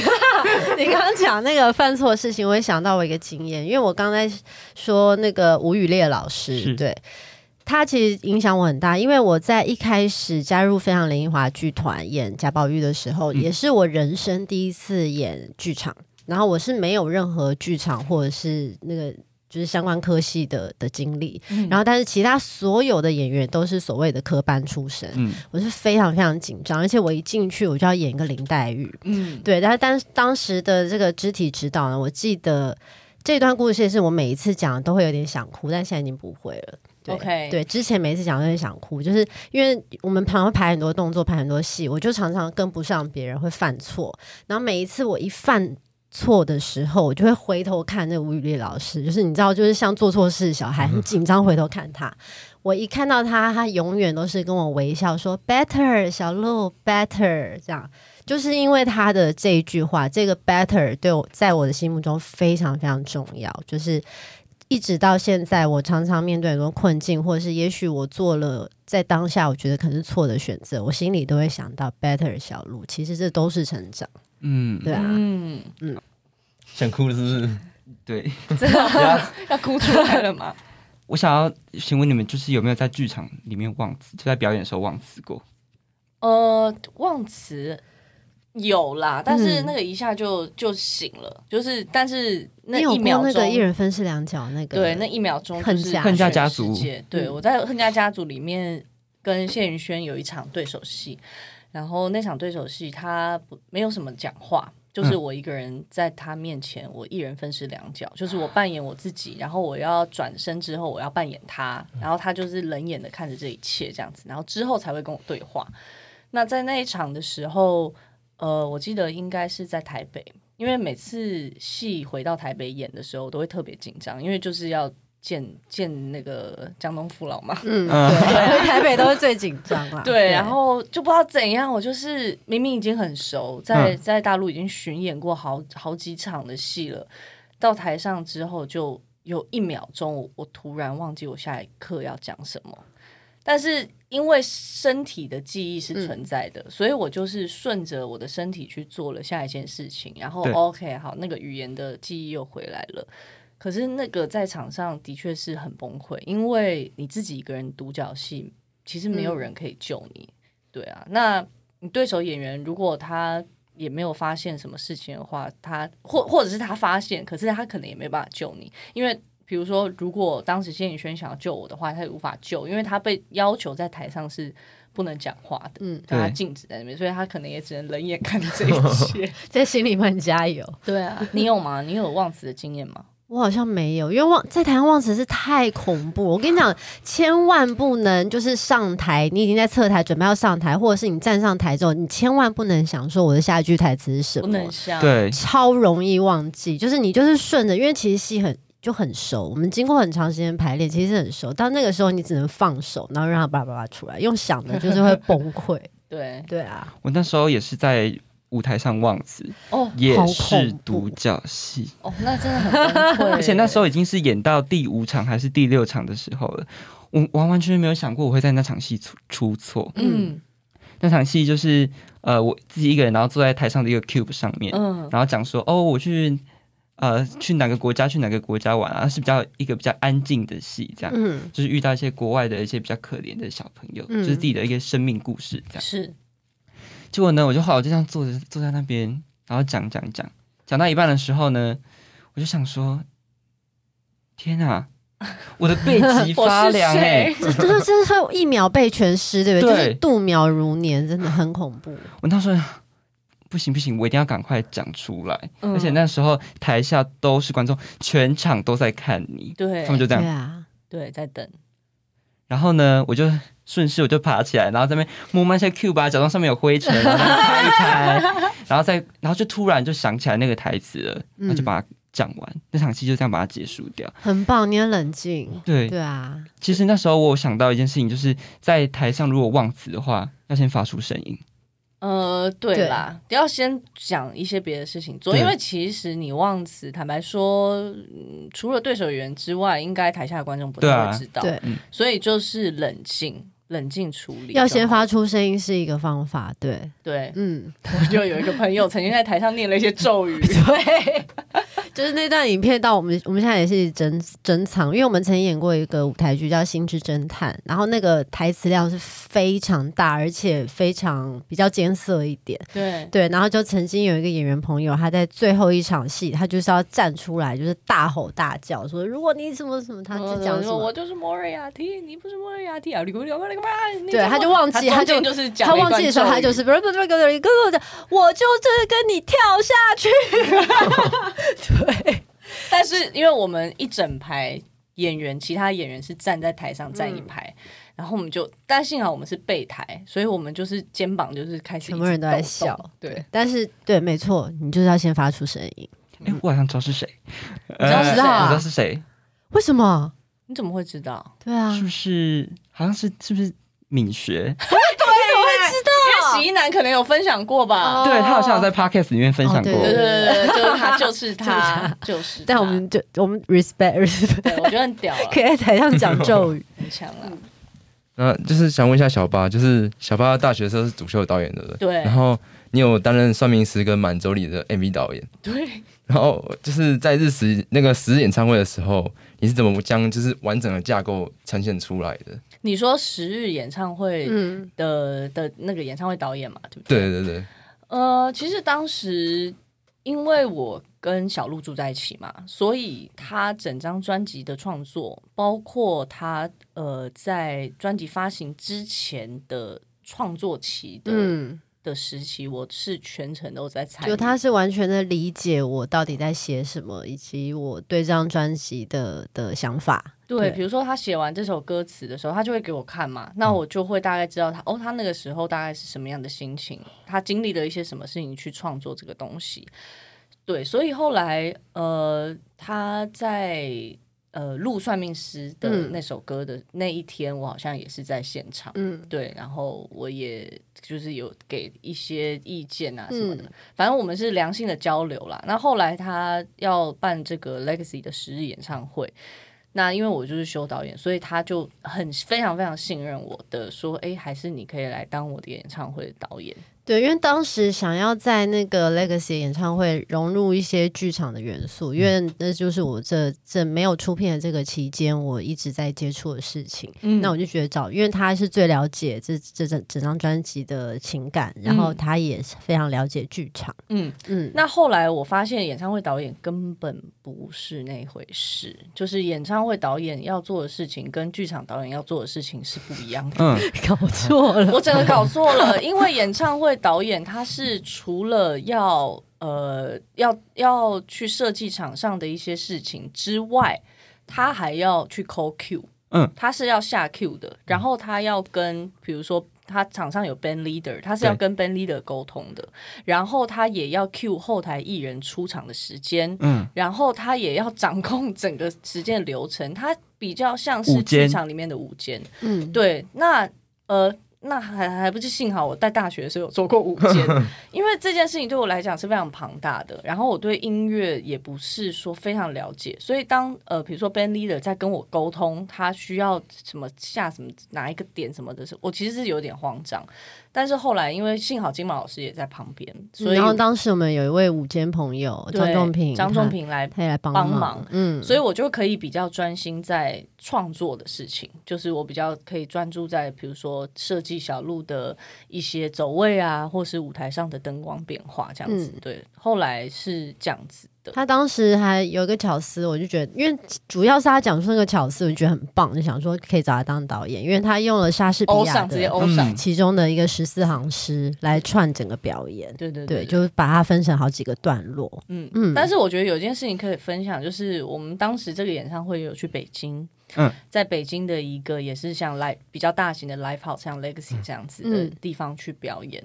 Speaker 3: 你刚刚讲那个犯错的事情，我也想到我一个经验，因为我刚才说那个吴宇烈老师，对。他其实影响我很大，因为我在一开始加入非常林奕华剧团演贾宝玉的时候，
Speaker 1: 嗯
Speaker 3: 也是我人生第一次演剧场，然后我是没有任何剧场或者是那个就是相关科系的的经历，然后但是其他所有的演员都是所谓的科班出身，
Speaker 1: 嗯，
Speaker 3: 我是非常非常紧张，而且我一进去我就要演一个林黛玉，
Speaker 2: 嗯，
Speaker 3: 对，但是当当时的这个肢体指导呢，我记得这段故事也是我每一次讲都会有点想哭，但现在已经不会了。对
Speaker 2: OK
Speaker 3: 对，之前每一次讲都会想哭，就是因为我们常常会排很多动作，排很多戏，我就常常跟不上别人，会犯错。然后每一次我一犯错的时候，我就会回头看那个吴宇丽老师，就是你知道，就是像做错事的小孩，很紧张，回头看他。我一看到他，他永远都是跟我微笑说 “better”，小鹿 “better” 这样。就是因为他的这一句话，这个 better 对我在我的心目中非常非常重要。就是一直到现在，我常常面对很多困境，或者是也许我做了在当下我觉得可能是错的选择，我心里都会想到 better 小鹿。其实这都是成长，
Speaker 1: 嗯，
Speaker 3: 对啊。
Speaker 2: 嗯嗯，
Speaker 4: 想哭了是不是？
Speaker 1: 对。
Speaker 2: 真的 要哭出来了吗？
Speaker 1: 我想要询问你们，就是有没有在剧场里面忘词，就在表演的时候忘词过？
Speaker 2: 呃，忘词有啦，但是
Speaker 3: 嗯
Speaker 2: 那个一下就就醒了，就是但是那一秒钟
Speaker 3: 那个一人分饰两角那个？
Speaker 2: 对，那一秒钟就是
Speaker 3: 恨家
Speaker 1: 恨家家族
Speaker 2: 对，
Speaker 3: 嗯
Speaker 2: 我在恨家家族里面跟谢云轩有一场对手戏，然后那场对手戏他不没有什么讲话。就是
Speaker 1: 嗯
Speaker 2: 我一个人在他面前，我一人分饰两角，就是我扮演我自己，然后我要转身之后，我要扮演他，然后他就是冷眼的看着这一切这样子，然后之后才会跟我对话。那在那一场的时候，呃，我记得应该是在台北，因为每次戏回到台北演的时候，我都会特别紧张，因为就是要见见那个江东父老嘛。
Speaker 3: 嗯，对，台北都是最紧张啦。
Speaker 2: 对，然后就不知道怎样，我就是明明已经很熟，在在大陆已经巡演过好好几场的戏了，到台上之后就有一秒钟，我突然忘记我下一刻要讲什么，但是因为身体的记忆是存在的，所以我就是顺着我的身体去做了下一件事情，然后 OK 好，那个语言的记忆又回来了。可是那个在场上的确是很崩溃，因为你自己一个人独角戏，其实没有人可以救你。对啊，那你对手演员如果他也没有发现什么事情的话，他或或者是他发现，可是他可能也没办法救你，因为比如说，如果当时谢颖轩想要救我的话，他也无法救，因为他被要求在台上是不能讲话的，
Speaker 3: 嗯，
Speaker 2: 对他禁止在那边，所以他可能也只能冷眼看着这一切。
Speaker 3: 在心里面加油。
Speaker 2: 对啊，你有吗？你有忘词的经验吗？
Speaker 3: 我好像没有，因为忘在台湾忘词是太恐怖。我跟你讲，千万不能就是上台，你已经在侧台准备要上台，或者是你站上台之后，你千万不能想说我的下一句台词是什么
Speaker 2: 不能，想，
Speaker 1: 对，
Speaker 3: 超容易忘记。就是你就是顺着，因为其实戏很就很熟，我们经过很长时间排练，其实很熟。到那个时候，你只能放手，然后让它叭叭叭出来，用想的就是会崩溃。
Speaker 2: 对
Speaker 3: 对啊，
Speaker 1: 我那时候也是在舞台上忘词，
Speaker 2: 哦
Speaker 1: 也是独角戏，
Speaker 2: 哦，那真的很崩溃。
Speaker 1: 而且那时候已经是演到第五场还是第六场的时候了，我完完全全没有想过我会在那场戏出出错。
Speaker 2: 嗯
Speaker 1: 那场戏就是呃我自己一个人，然后坐在台上的一个 cube 上面，
Speaker 2: 嗯
Speaker 1: 然后讲说哦我去呃去哪个国家去哪个国家玩啊，是比较一个比较安静的戏，这样。
Speaker 3: 嗯
Speaker 1: 就是遇到一些国外的一些比较可怜的小朋友，
Speaker 3: 嗯
Speaker 1: 就是自己的一个生命故事这样。
Speaker 2: 是
Speaker 1: 结果呢，我就好，我就这样坐着坐在那边，然后讲讲讲，讲到一半的时候呢，我就想说，天啊，我的背脊 发凉哎、
Speaker 3: 这就是真的会一秒背全湿，对不对？
Speaker 1: 对。
Speaker 3: 就是度秒如年，真的很恐怖。
Speaker 1: 我那时候不行不行，我一定要赶快讲出来，
Speaker 2: 嗯。
Speaker 1: 而且那时候台下都是观众，全场都在看你，
Speaker 2: 对。
Speaker 1: 他们就这样，
Speaker 3: 对啊，
Speaker 2: 对，在等。
Speaker 1: 然后呢，我就顺势我就爬起来，然后在那边摸摸一下 Q 吧，假装上面有灰尘，然后拍一拍，然后再然后就突然就想起来那个台词了，然后就把它讲完，那场戏就这样把它结束掉。
Speaker 3: 很棒，你很冷静。
Speaker 1: 对，
Speaker 3: 对啊，
Speaker 1: 其实那时候我想到一件事情，就是在台上如果忘词的话，要先发出声音。
Speaker 2: 呃，对啦，要先讲一些别的事情做，因为其实你忘词，坦白说，嗯除了对手员之外，应该台下的观众不太会知道，
Speaker 3: 对，
Speaker 2: 所以就是冷静，冷静处理，
Speaker 3: 要先发出声音是一个方法。对，
Speaker 2: 对，
Speaker 3: 嗯，
Speaker 2: 我就有一个朋友曾经在台上念了一些咒语，
Speaker 3: 对，就是那段影片到我们我们现在也是珍珍藏，因为我们曾经演过一个舞台剧叫《心之侦探》，然后那个台词量是非常大，而且非常比较艰涩一点。
Speaker 2: 对，
Speaker 3: 对，然后就曾经有一个演员朋友，他在最后一场戏，他就是要站出来，就是大吼大叫说：“如果你什么什么，他就讲什么。
Speaker 2: 说我就是莫瑞亚蒂，你不是莫瑞亚蒂啊！你给我
Speaker 3: 对他就忘记他就
Speaker 2: 就是讲
Speaker 3: 他忘记的时候，他就是不是不是不是跟我就是跟你跳下去。对，
Speaker 2: 但是因为我们一整排演员，其他演员是站在台上站一排，然后我们就，但幸好我们是备台，所以我们就是肩膀就是开始
Speaker 3: 全部人都在笑
Speaker 2: 对，
Speaker 3: 但是对，没错，你就是要先发出声音。
Speaker 1: 哎、我好像知道是谁，
Speaker 2: 知道是谁
Speaker 1: 呃
Speaker 3: 啊
Speaker 1: 我知道是谁，
Speaker 3: 为什么？
Speaker 2: 你怎么会知道？
Speaker 3: 对啊
Speaker 1: 是，不是？好像是是不是敏学？
Speaker 2: 因为洗衣男可能有分享过吧？
Speaker 3: 哦
Speaker 1: 对他好像有在 podcast 里面分享过。
Speaker 3: 哦
Speaker 2: 对对对对，就是他，就是他，就是他。
Speaker 3: 但我们就我们 respect respect，
Speaker 2: 对我觉得很屌啊，
Speaker 3: 可以在台上讲咒语。
Speaker 2: 很强啊。
Speaker 4: 那就是想问一下小八，就是小八大学的时候是主秀导演对不对？
Speaker 2: 对
Speaker 4: 然后你有担任算命师跟满洲里的 MV 导演，
Speaker 2: 对，
Speaker 4: 然后就是在日时那个十日演唱会的时候，你是怎么将就是完整的架构呈现出来的？
Speaker 2: 你说十日演唱会
Speaker 3: 嗯，
Speaker 2: 的的那个演唱会导演嘛，对不对？
Speaker 4: 对对对，
Speaker 2: 呃，其实当时因为我跟小鹿住在一起嘛，所以他整张专辑的创作，包括他呃在专辑发行之前的创作期的、
Speaker 3: 嗯，
Speaker 2: 的时期，我是全程都在参与。
Speaker 3: 就他是完全的理解我到底在写什么，以及我对这张专辑的的想法。
Speaker 2: 对，
Speaker 3: 对
Speaker 2: 比如说他写完这首歌词的时候，他就会给我看嘛，那我就会大概知道他哦，他那个时候大概是什么样的心情，他经历了一些什么事情去创作这个东西。对，所以后来呃，他在呃录算命师的
Speaker 3: 嗯
Speaker 2: 那首歌的那一天，我好像也是在现场。
Speaker 3: 嗯
Speaker 2: 对，然后我也就是有给一些意见啊什么的，
Speaker 3: 嗯
Speaker 2: 反正我们是良性的交流啦。那后来他要办这个 Legacy 的十日演唱会，那因为我就是修导演，所以他就很非常非常信任我的，说，哎，还是你可以来当我的演唱会的导演。
Speaker 3: 对，因为当时想要在那个 Legacy 演唱会融入一些剧场的元素，因为那就是我这这没有出片的这个期间，我一直在接触的事情。
Speaker 2: 嗯
Speaker 3: 那我就觉得找，因为他是最了解这这整整张专辑的情感，然后
Speaker 2: 嗯
Speaker 3: 他也是非常了解剧场。
Speaker 2: 嗯，
Speaker 3: 嗯，
Speaker 2: 那后来我发现演唱会导演根本不是那回事，就是演唱会导演要做的事情跟剧场导演要做的事情是不一样的。
Speaker 1: 嗯，
Speaker 3: 搞错了。
Speaker 2: 我整个搞错了，因为演唱会导演他是除了要呃要要去设计场上的一些事情之外，他还要去抠 Q，
Speaker 1: 嗯，
Speaker 2: 他是要下 Q 的，然后他要跟比如说。他场上有 band leader，他是要跟 band leader 沟通的，然后他也要 Q 后台艺人出场的时间，
Speaker 1: 嗯，
Speaker 2: 然后他也要掌控整个时间流程，他比较像是剧场里面的舞间，
Speaker 3: 嗯，
Speaker 2: 对，那呃，那还还不是幸好我在大学的时候有做过五间，因为这件事情对我来讲是非常庞大的。然后我对音乐也不是说非常了解，所以当呃比如说 band leader 在跟我沟通，他需要什么下什么哪一个点什么的时候，我其实是有点慌张。但是后来因为幸好金毛老师也在旁边，所以
Speaker 3: 然后当时我们有一位午间朋友
Speaker 2: 对
Speaker 3: 张仲平，
Speaker 2: 张仲平来
Speaker 3: 他，也来帮
Speaker 2: 帮忙。
Speaker 3: 嗯，
Speaker 2: 所以我就可以比较专心在创作的事情，就是我比较可以专注在比如说设计小路的一些走位啊，或是舞台上的灯光变化这样子。
Speaker 3: 嗯。
Speaker 2: 对，后来是这样子的。
Speaker 3: 他当时还有一个巧思，我就觉得，因为主要是他讲出那个巧思，我就觉得很棒，就想说可以找他当导演，因为他用了莎士比亚
Speaker 2: 直接
Speaker 3: 的其中的一个十四行诗来串整个表演，
Speaker 2: 对对
Speaker 3: 对，就是把它分成好几个段落。
Speaker 2: 嗯
Speaker 3: 嗯
Speaker 2: 嗯。但是我觉得有一件事情可以分享，就是我们当时这个演唱会有去北京。
Speaker 1: 嗯，
Speaker 2: 在北京的一个也是像 live 比较大型的 live house，像 Legacy 这样子的
Speaker 3: 嗯
Speaker 2: 地方去表演。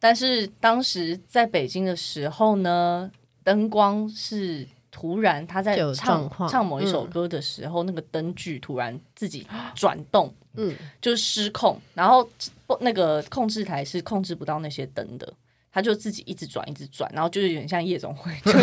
Speaker 2: 但是当时在北京的时候呢，灯光是突然他在唱唱某一首
Speaker 3: 嗯
Speaker 2: 歌的时候，那个灯具突然自己转动，
Speaker 3: 嗯，
Speaker 2: 就是失控，然后不那个控制台是控制不到那些灯的。他就自己一直转，一直转，然后就是有点像夜总会，就 是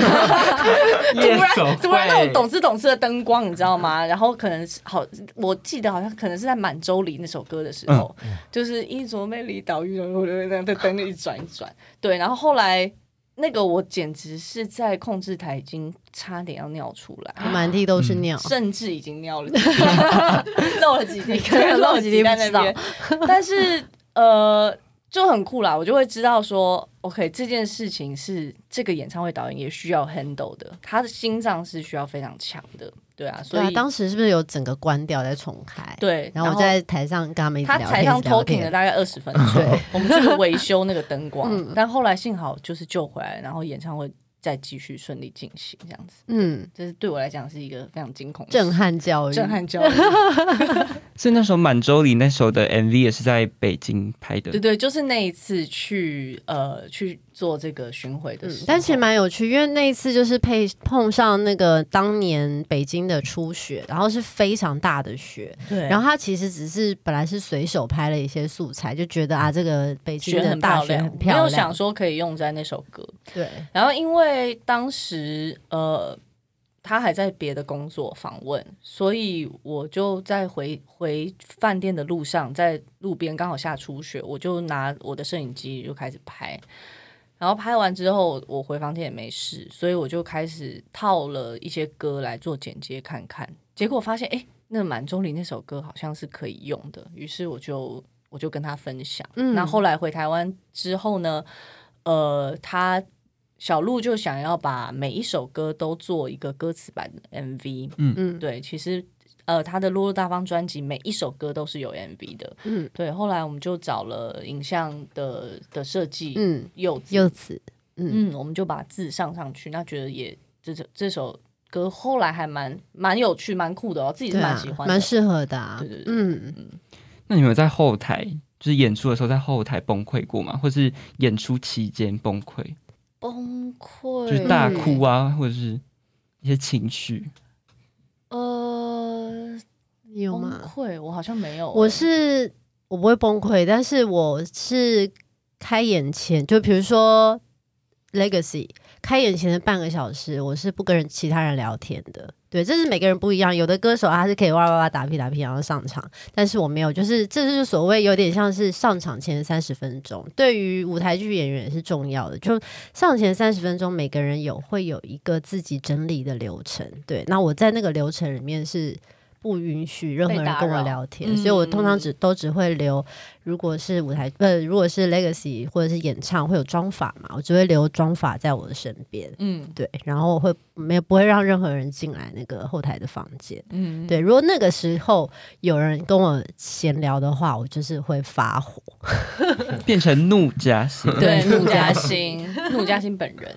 Speaker 2: 突然突然那种
Speaker 1: 会
Speaker 2: 懂之懂事的灯光，你知道吗？然后可能是好，我记得好像可能是在满洲里那首歌的时候，就是一座美丽岛屿，然后那样的灯一直转一直转，对，然后后来那个我简直是在控制台已经差点要尿出来。
Speaker 3: 满地都是尿，
Speaker 2: 甚至已经尿了，漏了几滴，
Speaker 3: 可能漏了几滴
Speaker 2: 在
Speaker 3: 不知道
Speaker 2: 那边。但是呃，就很酷啦，我就会知道说，OK，这件事情是这个演唱会导演也需要 handle 的，他的心脏是需要非常强的，对啊，所以
Speaker 3: 当时是不是有整个关掉再重开？，
Speaker 2: 对，
Speaker 3: 然后我在台上跟他们一直
Speaker 2: 他
Speaker 3: 聊天，
Speaker 2: 台上
Speaker 3: 一直聊
Speaker 2: talking 了。大概二十分钟，
Speaker 3: 对
Speaker 2: 我们去维修那个灯光，
Speaker 3: 嗯
Speaker 2: 但后来幸好就是救回来，然后演唱会再继续顺利进行，这样子，
Speaker 3: 嗯，
Speaker 2: 这是对我来讲是一个非常惊恐的、
Speaker 3: 震撼教育，
Speaker 2: 震撼教育。
Speaker 1: 所以那时候满洲里那时候的 MV 也是在北京拍的
Speaker 2: 对。对，就是那一次去呃去做这个巡回的时候，，
Speaker 3: 嗯但其实蛮有趣，因为那一次就是配碰上那个当年北京的初雪，然后是非常大的雪，
Speaker 2: 对，
Speaker 3: 然后他其实只是本来是随手拍了一些素材，就觉得啊，这个北京
Speaker 2: 很
Speaker 3: 的大雪
Speaker 2: 漂亮，
Speaker 3: 很漂亮，
Speaker 2: 没有想说可以用在那首歌。
Speaker 3: 对，
Speaker 2: 然后因为当时呃他还在别的工作访问，所以我就在回回饭店的路上，在路边刚好下初雪，我就拿我的摄影机就开始拍。然后拍完之后，我回房间也没事，所以我就开始套了一些歌来做剪接看看。结果发现，哎，那满洲里那首歌好像是可以用的，于是我就我就跟他分享。
Speaker 3: 嗯
Speaker 2: 那后来回台湾之后呢，呃，他小鹿就想要把每一首歌都做一个歌词版的 MV。
Speaker 3: 嗯
Speaker 2: 对，其实呃，他的《落落大方》专辑每一首歌都是有 MV 的。
Speaker 3: 嗯。
Speaker 2: 对，后来我们就找了影像的的设计，
Speaker 3: 嗯，
Speaker 2: 柚子，
Speaker 3: 柚子，嗯
Speaker 2: 嗯，我们就把字上上去，那觉得也这首这首歌后来还蛮蛮有趣、蛮酷的哦，自己是蛮喜，欢的，
Speaker 3: 蛮适合的啊，
Speaker 2: 对对对
Speaker 3: 嗯，
Speaker 1: 那你们有在后台就是演出的时候在后台崩溃过吗？或是演出期间崩溃，
Speaker 2: 崩溃，
Speaker 1: 就是大哭啊，或者是一些情绪？
Speaker 2: 呃，崩
Speaker 3: 你有吗？
Speaker 2: 溃，我好像没有欸。
Speaker 3: 我是我不会崩溃，但是我是开演前，就比如说 Legacy 开演前的半个小时，我是不跟人其他人聊天的。对，这是每个人不一样。有的歌手他是可以哇哇哇打屁打屁然后上场，但是我没有，就是这就是所谓有点像是上场前三十分钟，对于舞台剧演员也是重要的。就上前三十分钟，每个人有会有一个自己整理的流程。对，那我在那个流程里面是不允许任何人跟我聊天，
Speaker 2: 嗯
Speaker 3: 所以我通常只都只会留，如果是舞台呃，如果是 Legacy 或者是演唱会有妆法嘛，我只会留妆法在我的身边。
Speaker 2: 嗯
Speaker 3: 对，然后我会没有不会让任何人进来那个后台的房间。
Speaker 2: 嗯，
Speaker 3: 对，如果那个时候有人跟我闲聊的话，我就是会发火。
Speaker 1: 变成怒加心。
Speaker 2: 对，怒嘉欣，怒嘉欣本人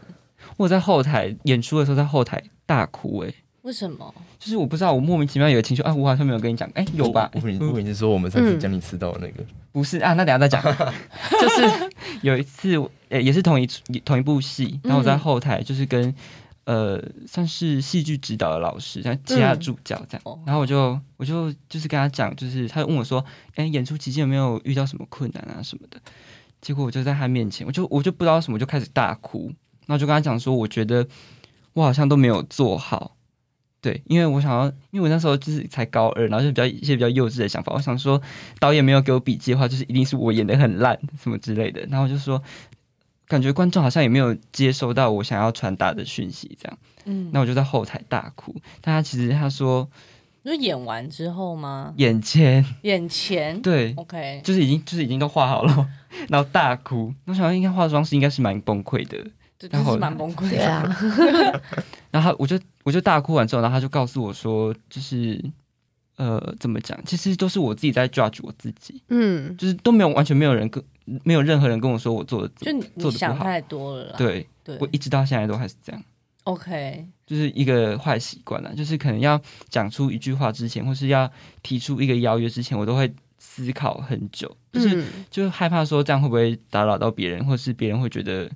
Speaker 1: 我在后台演出的时候，在后台大哭、欸，
Speaker 2: 为什么？
Speaker 1: 就是我不知道，我莫名其妙有个情绪啊，我好像没有跟你讲，哎、有吧？
Speaker 4: 我我跟你我跟你是说我们上次讲你迟到的那个，
Speaker 1: 不是啊，那等下再讲。就是有一次，呃、也是同一同一部戏，然后我在后台就是跟、呃算是戏剧指导的老师，像其他助教这样，
Speaker 2: 哦
Speaker 1: 然后我就我就就是跟他讲，就是他就问我说，哎、演出期间有没有遇到什么困难啊什么的？结果我就在他面前，我就我就不知道什么，就开始大哭，然后就跟他讲说，我觉得我好像都没有做好。对，因为我想要，因为我那时候就是才高二，然后就比较一些比较幼稚的想法。我想说，导演没有给我笔记的话，就是一定是我演的很烂什么之类的。然后我就说，感觉观众好像也没有接收到我想要传达的讯息，这样。
Speaker 2: 嗯，
Speaker 1: 那我就在后台大哭。但他其实他说，
Speaker 2: 就演完之后吗？
Speaker 1: 眼前
Speaker 2: 眼前
Speaker 1: 对
Speaker 2: ，，OK，
Speaker 1: 就是已经就是已经都画好了，然后大哭。我想应该化妆师应该是蛮崩溃的。
Speaker 2: 这
Speaker 1: 然后
Speaker 2: 就是蛮崩溃的。
Speaker 3: 对啊，
Speaker 1: 然后他我就我就大哭完之后，然后他就告诉我说，就是呃怎么讲，其实都是我自己在 judge 我自己。
Speaker 3: 嗯，
Speaker 1: 就是都没有完全没有人跟没有任何人跟我说我做的
Speaker 2: 就你
Speaker 1: 做的不好，
Speaker 2: 太多了啦。
Speaker 1: 对
Speaker 2: 对
Speaker 1: 我一直到现在都还是这样
Speaker 2: ，，OK，
Speaker 1: 就是一个坏习惯了，就是可能要讲出一句话之前，或是要提出一个邀约之前，我都会思考很久，就是、
Speaker 3: 嗯
Speaker 1: 就害怕说这样会不会打扰到别人，或是别人会觉得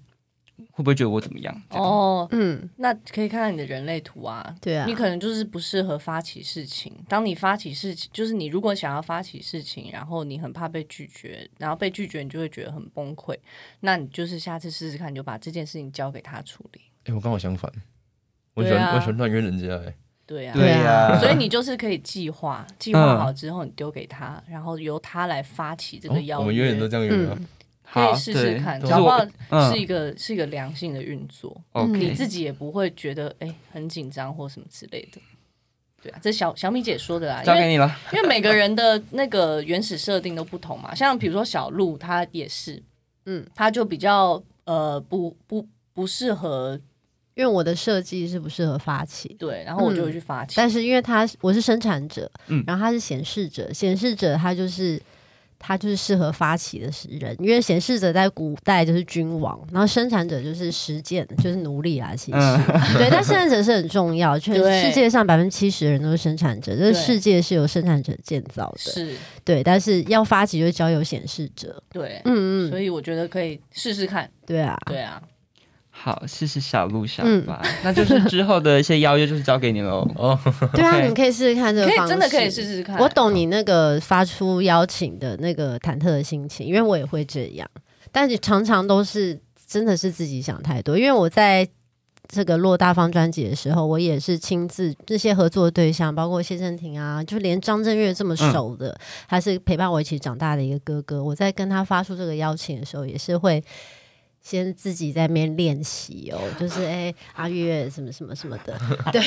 Speaker 1: 会不会觉得我怎么样？
Speaker 2: 哦，
Speaker 3: 嗯，
Speaker 2: 那可以看看你的人类图啊。
Speaker 3: 对啊，
Speaker 2: 你可能就是不适合发起事情。当你发起事情，就是你如果想要发起事情，然后你很怕被拒绝，然后被拒绝，你就会觉得很崩溃。那你就是下次试试看，你就把这件事情交给他处理。
Speaker 4: 哎、我刚好相反，我喜欢、
Speaker 2: 啊
Speaker 4: 我喜欢乱约人家、哎，
Speaker 2: 对啊，
Speaker 1: 对呀、
Speaker 2: 所以你就是可以计划，计划好之后你丢给他，然后由他来发起这个邀
Speaker 4: 哦我们约人都这样约啊。
Speaker 3: 嗯
Speaker 1: 好
Speaker 2: 可以试试看，
Speaker 1: 就是我
Speaker 2: 搞不好
Speaker 1: 嗯
Speaker 2: 是一个、是一个良性的运作你自己也不会觉得哎、很紧张或什么之类的。对啊，这小小米姐说的啦，
Speaker 1: 交给你了。
Speaker 2: 因为每个人的那个原始设定都不同嘛，像比如说小鹿，她也是，嗯
Speaker 3: 嗯，
Speaker 2: 她就比较呃不不不适合
Speaker 3: 因为我的设计是不适合发起。
Speaker 2: 对，然后我就会去发起，
Speaker 3: 但是因为他我是生产者，
Speaker 1: 嗯
Speaker 3: 然后他是显示者，显示者他就是他就是适合发起的人，因为显示者在古代就是君王，然后生产者就是实践，就是奴隶啊，其实、
Speaker 1: 嗯。
Speaker 3: 对，但生产者是很重要，全
Speaker 2: 对。
Speaker 3: 世界上百分之七十的人都是生产者，这个
Speaker 2: 对。
Speaker 3: 世界是由生产者建造的，
Speaker 2: 是。
Speaker 3: 对，但是要发起就交由显示者，
Speaker 2: 对，
Speaker 3: 嗯嗯，
Speaker 2: 所以我觉得可以试试看，
Speaker 3: 对啊，
Speaker 2: 对啊，
Speaker 1: 好，谢谢小鹿小
Speaker 3: 嗯
Speaker 1: 吧。那就是之后的一些邀约，就是交给你喽。
Speaker 4: 哦，
Speaker 3: 对啊你可以试试看这个
Speaker 2: 可以
Speaker 3: 方式，
Speaker 2: 真的可以试试看，
Speaker 3: 我懂你那个发出邀请的那个忐忑的心情，因为我也会这样，但你常常都是真的是自己想太多。因为我在这个落大方专辑的时候，我也是亲自这些合作的对象，包括谢振廷啊，就连张震岳这么熟的，还是陪伴我一起长大的一个哥哥。我在跟他发出这个邀请的时候，也是会。先自己在那边练习哦，就是哎、阿月什么什么什么的，对，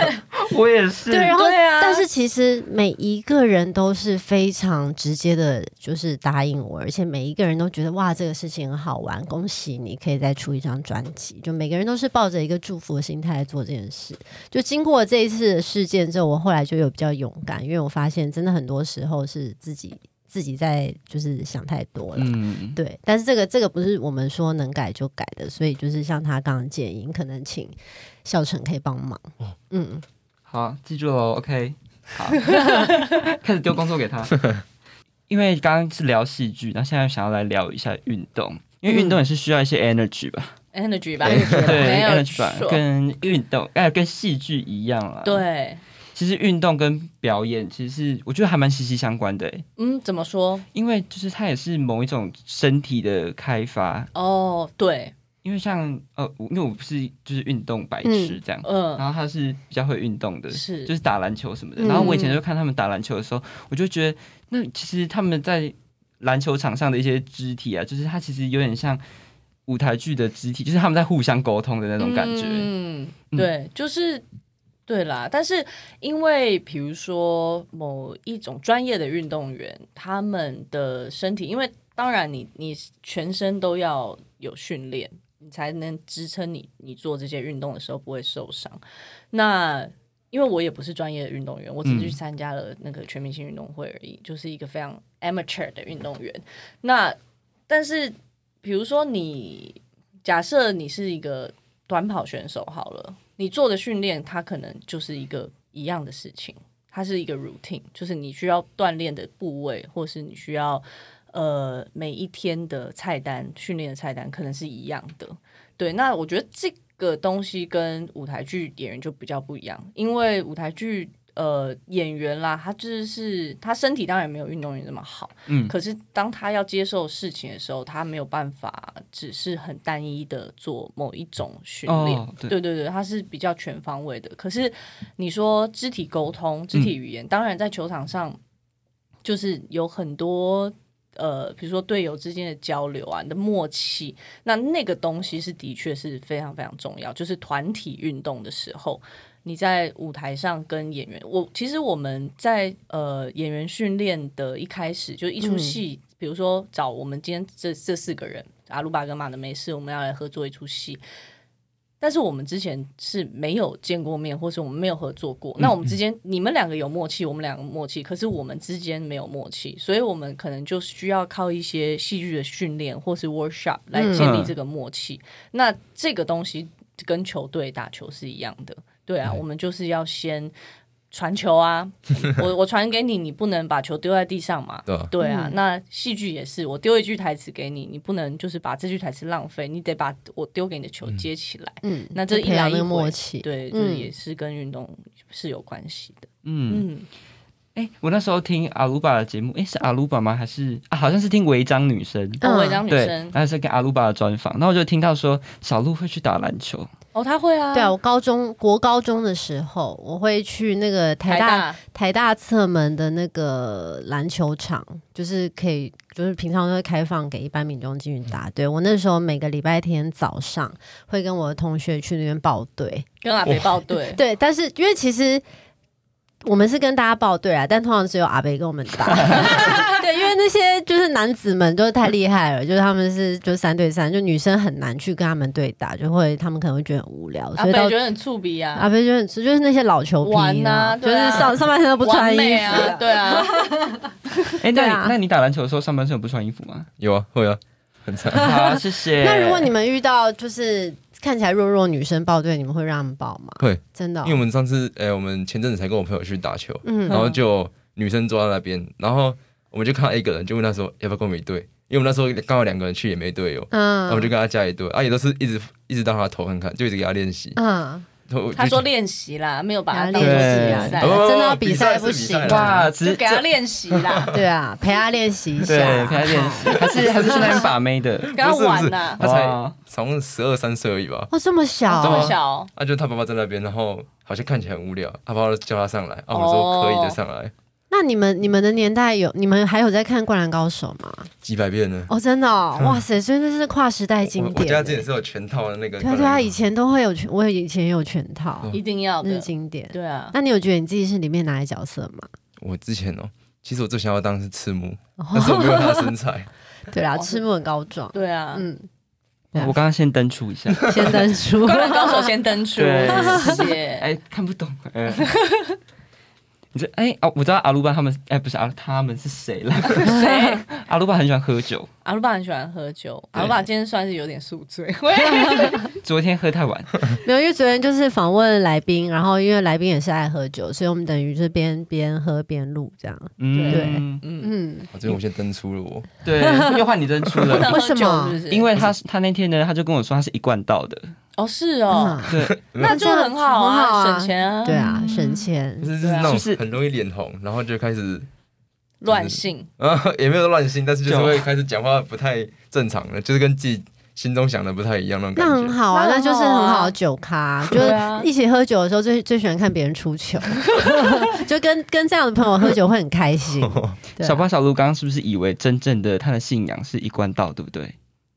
Speaker 1: 我也是
Speaker 3: 对，然后但是其实每一个人都是非常直接的，就是答应我，而且每一个人都觉得哇，这个事情很好玩，恭喜你可以再出一张专辑。就每个人都是抱着一个祝福的心态来做这件事。就经过这一次的事件之后，我后来就有比较勇敢，因为我发现真的很多时候是自己自己在就是想太多了。
Speaker 1: 嗯，
Speaker 3: 对，但是这个这个不是我们说能改就改的，所以就是像他刚刚建议，你可能请孝成可以帮忙。嗯，
Speaker 1: 好，记住喽，OK。好，开始丢工作给他。因为刚刚是聊戏剧，那现在想要来聊一下运动，因为运动也是需要一些 energy 吧
Speaker 2: ？energy 吧，
Speaker 1: 对，energy 吧，跟运动哎，跟戏剧一样啦。，
Speaker 2: 对，
Speaker 1: 其其实运动跟表演其实是我觉得还蛮息息相关的欸，
Speaker 2: 嗯，怎么说？
Speaker 1: 因为就是它也是某一种身体的开发。
Speaker 2: 哦，对，
Speaker 1: 因为像呃，我因为我不是就是运动白痴这样，
Speaker 2: 嗯，
Speaker 1: 然后他是比较会运动的，
Speaker 2: 是
Speaker 1: 就是打篮球什么的。
Speaker 3: 嗯
Speaker 1: 然后我以前就看他们打篮球的时候，我就觉得那其实他们在篮球场上的一些肢体啊，就是他其实有点像舞台剧的肢体，就是他们在互相沟通的那种感觉。
Speaker 2: 嗯，
Speaker 1: 嗯
Speaker 2: 对，就是对啦。但是因为比如说某一种专业的运动员，他们的身体，因为当然你你全身都要有训练，你才能支撑你你做这些运动的时候不会受伤。那因为我也不是专业的运动员，我只是去
Speaker 1: 嗯
Speaker 2: 参加了那个全明星运动会而已，就是一个非常 amateur 的运动员。那但是比如说你假设你是一个短跑选手好了，你做的训练它可能就是一个一样的事情，它是一个 routine，就是你需要锻炼的部位，或是你需要呃每一天的菜单训练的菜单可能是一样的。对，那我觉得这个东西跟舞台剧演员就比较不一样，因为舞台剧呃演员啦，他就是他身体当然没有运动员那么好，
Speaker 1: 嗯，
Speaker 2: 可是当他要接受事情的时候，他没有办法只是很单一的做某一种训练。
Speaker 1: 哦，对，
Speaker 2: 对对对，他是比较全方位的。可是你说肢体沟通、肢体语言，当然在球场上就是有很多呃，比如说队友之间的交流啊，你的默契，那那个东西是的确是非常非常重要。就是团体运动的时候，你在舞台上跟演员，我其实我们在呃演员训练的一开始，就一出戏，比如说找我们今天这这四个人，阿鲁巴跟马的没事，我们要来合作一出戏。但是我们之前是没有见过面，或是我们没有合作过。那我们之间，你们两个有默契，我们两个默契，可是我们之间没有默契，所以我们可能就需要靠一些戏剧的训练或是 workshop 来建立这个默契。那这个东西跟球队打球是一样的，对啊，
Speaker 4: 对。
Speaker 2: 我们就是要先传球啊，我我传给你，你不能把球丢在地上嘛，
Speaker 4: 对。
Speaker 2: 啊，
Speaker 3: 嗯。
Speaker 2: 那戏剧也是，我丢一句台词给你，你不能就是把这句台词浪费，你得把我丢给你的球接起来。
Speaker 3: 嗯，
Speaker 2: 那这一来一回
Speaker 3: 默契，
Speaker 2: 对，
Speaker 3: 嗯
Speaker 2: 就是也是跟运动是有关系的。
Speaker 1: 嗯，
Speaker 2: 嗯，
Speaker 1: 哎、我那时候听阿鲁巴的节目，哎、是阿鲁巴吗？还是啊？好像是听违章女生。
Speaker 3: 嗯
Speaker 2: 哦，违章女，生
Speaker 1: 然后是跟阿鲁巴的专访，然后我就听到说小鹿会去打篮球，
Speaker 2: 哦，他会啊，
Speaker 3: 对啊，我高中国高中的时候，我会去那个台大台大侧门的那个篮球场，就是可以，就是平常都会开放给一般民众进去打。对我那时候每个礼拜天早上会跟我的同学去那边报队。
Speaker 2: 跟阿北报队，
Speaker 3: 对，但是因为其实我们是跟大家报队啊，但通常只有阿北跟我们打。对，因为那些就是男子们都太厉害了，就是他们是就三对三，就女生很难去跟他们对打，就会他们可能会觉得很无聊，
Speaker 2: 阿
Speaker 3: 所以
Speaker 2: 觉得很触鼻啊
Speaker 3: 阿
Speaker 2: 北
Speaker 3: 觉得很就是那些老球皮
Speaker 2: 玩啊
Speaker 3: 就是上上半身都不穿衣服
Speaker 2: 啊，对啊，
Speaker 1: 哎、那那你打篮球的时候上半身有不穿衣服吗？
Speaker 4: 有啊，会啊，很惨。
Speaker 1: 好，谢谢。
Speaker 3: 那如果你们遇到就是看起来弱弱女生报队，你们会让他们报吗？
Speaker 4: 会，
Speaker 3: 真的哦、
Speaker 4: 因为我们上次，哎、我们前阵子才跟我朋友去打球，
Speaker 3: 嗯。
Speaker 4: 然后就女生坐在那边，然后我们就看到一个人，就问他说要不要跟我们一队，因为我们那时候刚好两个人去也没队友，
Speaker 3: 嗯。
Speaker 4: 那我们就跟他加一队，啊也都是一直一直到他投看看，就一直给他练习。
Speaker 3: 嗯，
Speaker 4: 我
Speaker 2: 他说练习啦，没有把他当做
Speaker 3: 练
Speaker 1: 习啊
Speaker 2: 比赛，
Speaker 4: 哦
Speaker 3: 真的要比赛不行
Speaker 1: 哇，只
Speaker 2: 就是给他练习啦，
Speaker 3: 对啊，陪他练习一下，
Speaker 1: 对，陪他练习，还是还是 去那边把妹的。
Speaker 2: 跟他玩呐，
Speaker 4: 他才
Speaker 1: 哇。
Speaker 4: 好像十二三岁而已吧，
Speaker 3: 哦，这么小，
Speaker 2: 这么小，
Speaker 4: 啊就他爸爸在那边，然后好像看起来很无聊，他爸爸叫他上来，啊我说可以就上来，
Speaker 3: 那你们你们的年代有你们还有在看《灌篮高手》吗？
Speaker 4: 几百遍呢。
Speaker 3: 哦，真的、哦，哇塞，所以这是跨时代经
Speaker 4: 我我
Speaker 3: 典欸。
Speaker 4: 家之前是有全套的那个，
Speaker 3: 对啊对啊，以前都会有全，我以前也有全套，
Speaker 2: 一定要
Speaker 3: 那是
Speaker 2: 的，
Speaker 3: 经典。
Speaker 2: 对啊，
Speaker 3: 那你有觉得你自己是里面哪一角色吗？
Speaker 4: 我之前哦，其实我最想要当是赤木，
Speaker 3: 哦
Speaker 4: 但是我没有他的身材。
Speaker 3: 对啦，赤木很高壮，
Speaker 2: 对啊，
Speaker 3: 嗯，
Speaker 1: 我刚刚先登出一下，
Speaker 3: 先登出。
Speaker 2: 灌篮高手先登出，谢谢。
Speaker 1: 哎，看不懂。呃 你这哎哦，我知道阿鲁巴他们哎不是阿他们是谁了？
Speaker 2: 谁？
Speaker 1: 阿鲁巴很喜欢喝酒，
Speaker 2: 阿鲁巴很喜欢喝酒，阿鲁巴今天算是有点宿醉，
Speaker 1: 昨天喝太晚，
Speaker 3: 没有，因为昨天就是访问来宾，然后因为来宾也是爱喝酒，所以我们等于就是边边喝边录这样。
Speaker 1: 嗯，
Speaker 3: 对。
Speaker 2: 嗯，
Speaker 3: 嗯，
Speaker 4: 啊这边我先登出了我，
Speaker 1: 对，又换你登出了，
Speaker 3: 为什么？
Speaker 1: 因为他他那天呢，他就跟我说他是一贯倒的，
Speaker 2: 哦是哦，
Speaker 3: 嗯。
Speaker 1: 对，
Speaker 2: 那就很好
Speaker 3: 啊
Speaker 2: 省钱啊，
Speaker 3: 对啊，省钱。
Speaker 4: 就。是就是那种很容易脸红，然后就开始
Speaker 2: 乱性，
Speaker 4: 啊 也没有乱性，但是就是
Speaker 1: 就
Speaker 4: 会开始讲话不太正常了，就是跟自己心中想的不太一样那种感觉。
Speaker 3: 那
Speaker 2: 很。好啊，那
Speaker 3: 就是很好的酒咖，就是一起喝酒的时候最最喜欢看别人出糗，就跟跟这样的朋友喝酒会很开心。啊。
Speaker 1: 小巴小鹿刚刚是不是以为真正的他的信仰是一贯道，对不对？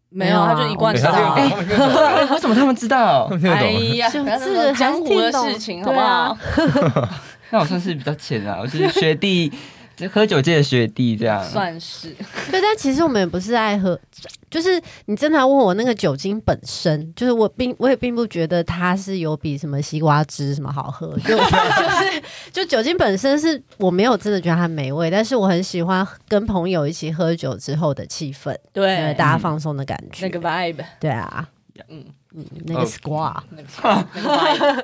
Speaker 2: 没有，他就一贯
Speaker 4: 对
Speaker 2: 道
Speaker 1: 为什么他们知道？
Speaker 2: 哎。呀，
Speaker 3: 就
Speaker 2: 不要
Speaker 3: 这个
Speaker 2: 江湖的事情，好不
Speaker 3: 啊。
Speaker 2: 好？
Speaker 1: 那我算是比较浅啊，我就是学弟，就喝酒界的学弟这样。
Speaker 2: 算是，
Speaker 3: 对，但其实我们也不是爱喝，就是你真的要问我那个酒精本身，就是我并我也并不觉得它是有比什么西瓜汁什么好喝，就 就是就酒精本身是我没有真的觉得它美味，但是我很喜欢跟朋友一起喝酒之后的气氛，呃
Speaker 2: 对，
Speaker 3: 大家放松的感觉。
Speaker 2: 那个 vibe，
Speaker 3: 对啊，
Speaker 2: 嗯。
Speaker 3: 嗯，那个
Speaker 4: 哦。
Speaker 3: squad，
Speaker 2: 那个那个 vibe，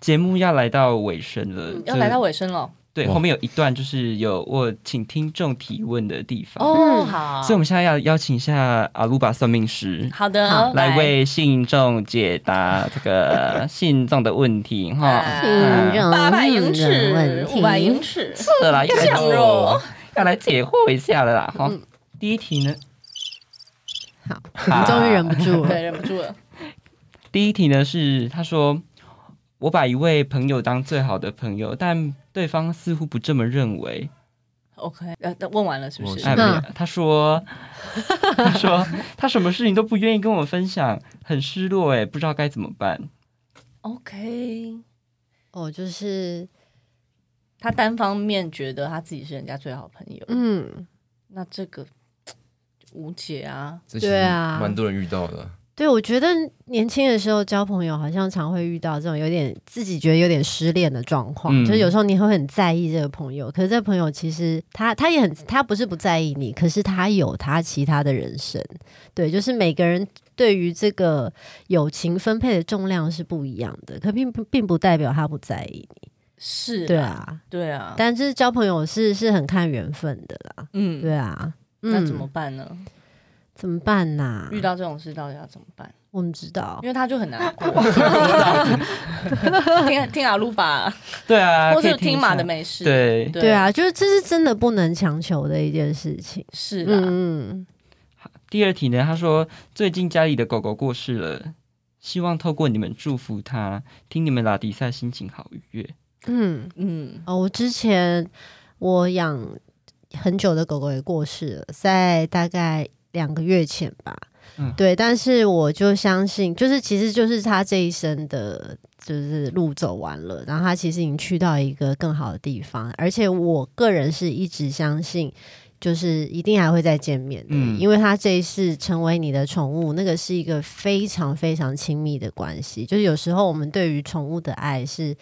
Speaker 1: 节目要来到尾声了，
Speaker 2: 要来到尾声了。
Speaker 1: 对，
Speaker 4: 哇。
Speaker 1: 后面有一段就是有我请听众提问的地方，
Speaker 2: 哦，好，
Speaker 1: 所以我们现在要邀请一下阿鲁巴算命师。
Speaker 2: 好的。
Speaker 3: 好
Speaker 1: 来为信众解答这个信众的问题哈，
Speaker 2: 八百英尺五百英尺，
Speaker 1: 是啦，要来
Speaker 2: 肉
Speaker 1: 要来解惑一下了啦哈。
Speaker 3: 嗯。
Speaker 1: 第一题呢，
Speaker 3: 好，我们终于忍不住了。
Speaker 2: 对，忍不住了。
Speaker 1: 第一题呢是他说，我把一位朋友当最好的朋友，但对方似乎不这么认为。
Speaker 2: OK，呃，那问完了是不是？
Speaker 1: 哎，
Speaker 3: 嗯
Speaker 1: 没有他说，他说他什么事情都不愿意跟我分享，很失落哎，不知道该怎么办。
Speaker 2: OK，
Speaker 3: 哦，就是
Speaker 2: 他单方面觉得他自己是人家最好朋友，
Speaker 3: 嗯，
Speaker 2: 那这个无解啊。
Speaker 3: 对啊
Speaker 4: 蛮多人遇到的。
Speaker 3: 对，我觉得年轻的时候交朋友，好像常会遇到这种有点自己觉得有点失恋的状况，
Speaker 1: 嗯
Speaker 3: 就是有时候你会很在意这个朋友，可是这个朋友其实他他也很他不是不在意你，可是他有他其他的人生，对，就是每个人对于这个友情分配的重量是不一样的，可并不并不代表他不在意你，
Speaker 2: 是，
Speaker 3: 对，啊，
Speaker 2: 对啊，
Speaker 3: 但是交朋友是是很看缘分的啦，
Speaker 2: 嗯，
Speaker 3: 对啊，嗯。
Speaker 2: 那怎么办呢？
Speaker 3: 怎么办呐、
Speaker 2: 遇到这种事到底要怎么办？
Speaker 3: 我们知道。
Speaker 2: 因，为他就很难过。听听阿鲁巴，
Speaker 1: 对啊，
Speaker 2: 或
Speaker 1: 可以听一
Speaker 2: 者听马的美事，
Speaker 1: 对，
Speaker 3: 对，啊，就是这是真的不能强求的一件事情。
Speaker 2: 是的，
Speaker 3: 嗯，
Speaker 1: 第二题呢，他说最近家里的狗狗过世了，希望透过你们祝福他，听你们拉迪赛心情好愉悦。
Speaker 3: 嗯。
Speaker 2: 嗯，
Speaker 3: 哦，我之前我养很久的狗狗也过世了，在大概两个月前吧。
Speaker 1: 嗯
Speaker 3: 对，但是我就相信，就是其实就是他这一生的，就是路走完了，然后他其实已经去到一个更好的地方，而且我个人是一直相信。就是一定还会再见面的，
Speaker 1: 嗯
Speaker 3: 因为他这一世成为你的宠物，那个是一个非常非常亲密的关系。就是有时候我们对于宠物的爱是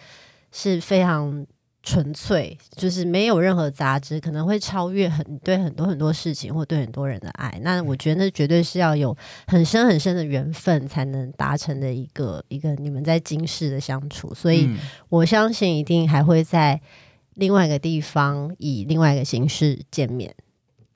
Speaker 3: 是非常纯粹，就是没有任何杂质，可能会超越很对很多很多事情或对很多人的爱。那我觉得那绝对是要有很深很深的缘分才能达成的一个一个你们在今世的相处。所以
Speaker 1: 嗯
Speaker 3: 我相信一定还会在另外一个地方以另外一个形式见面。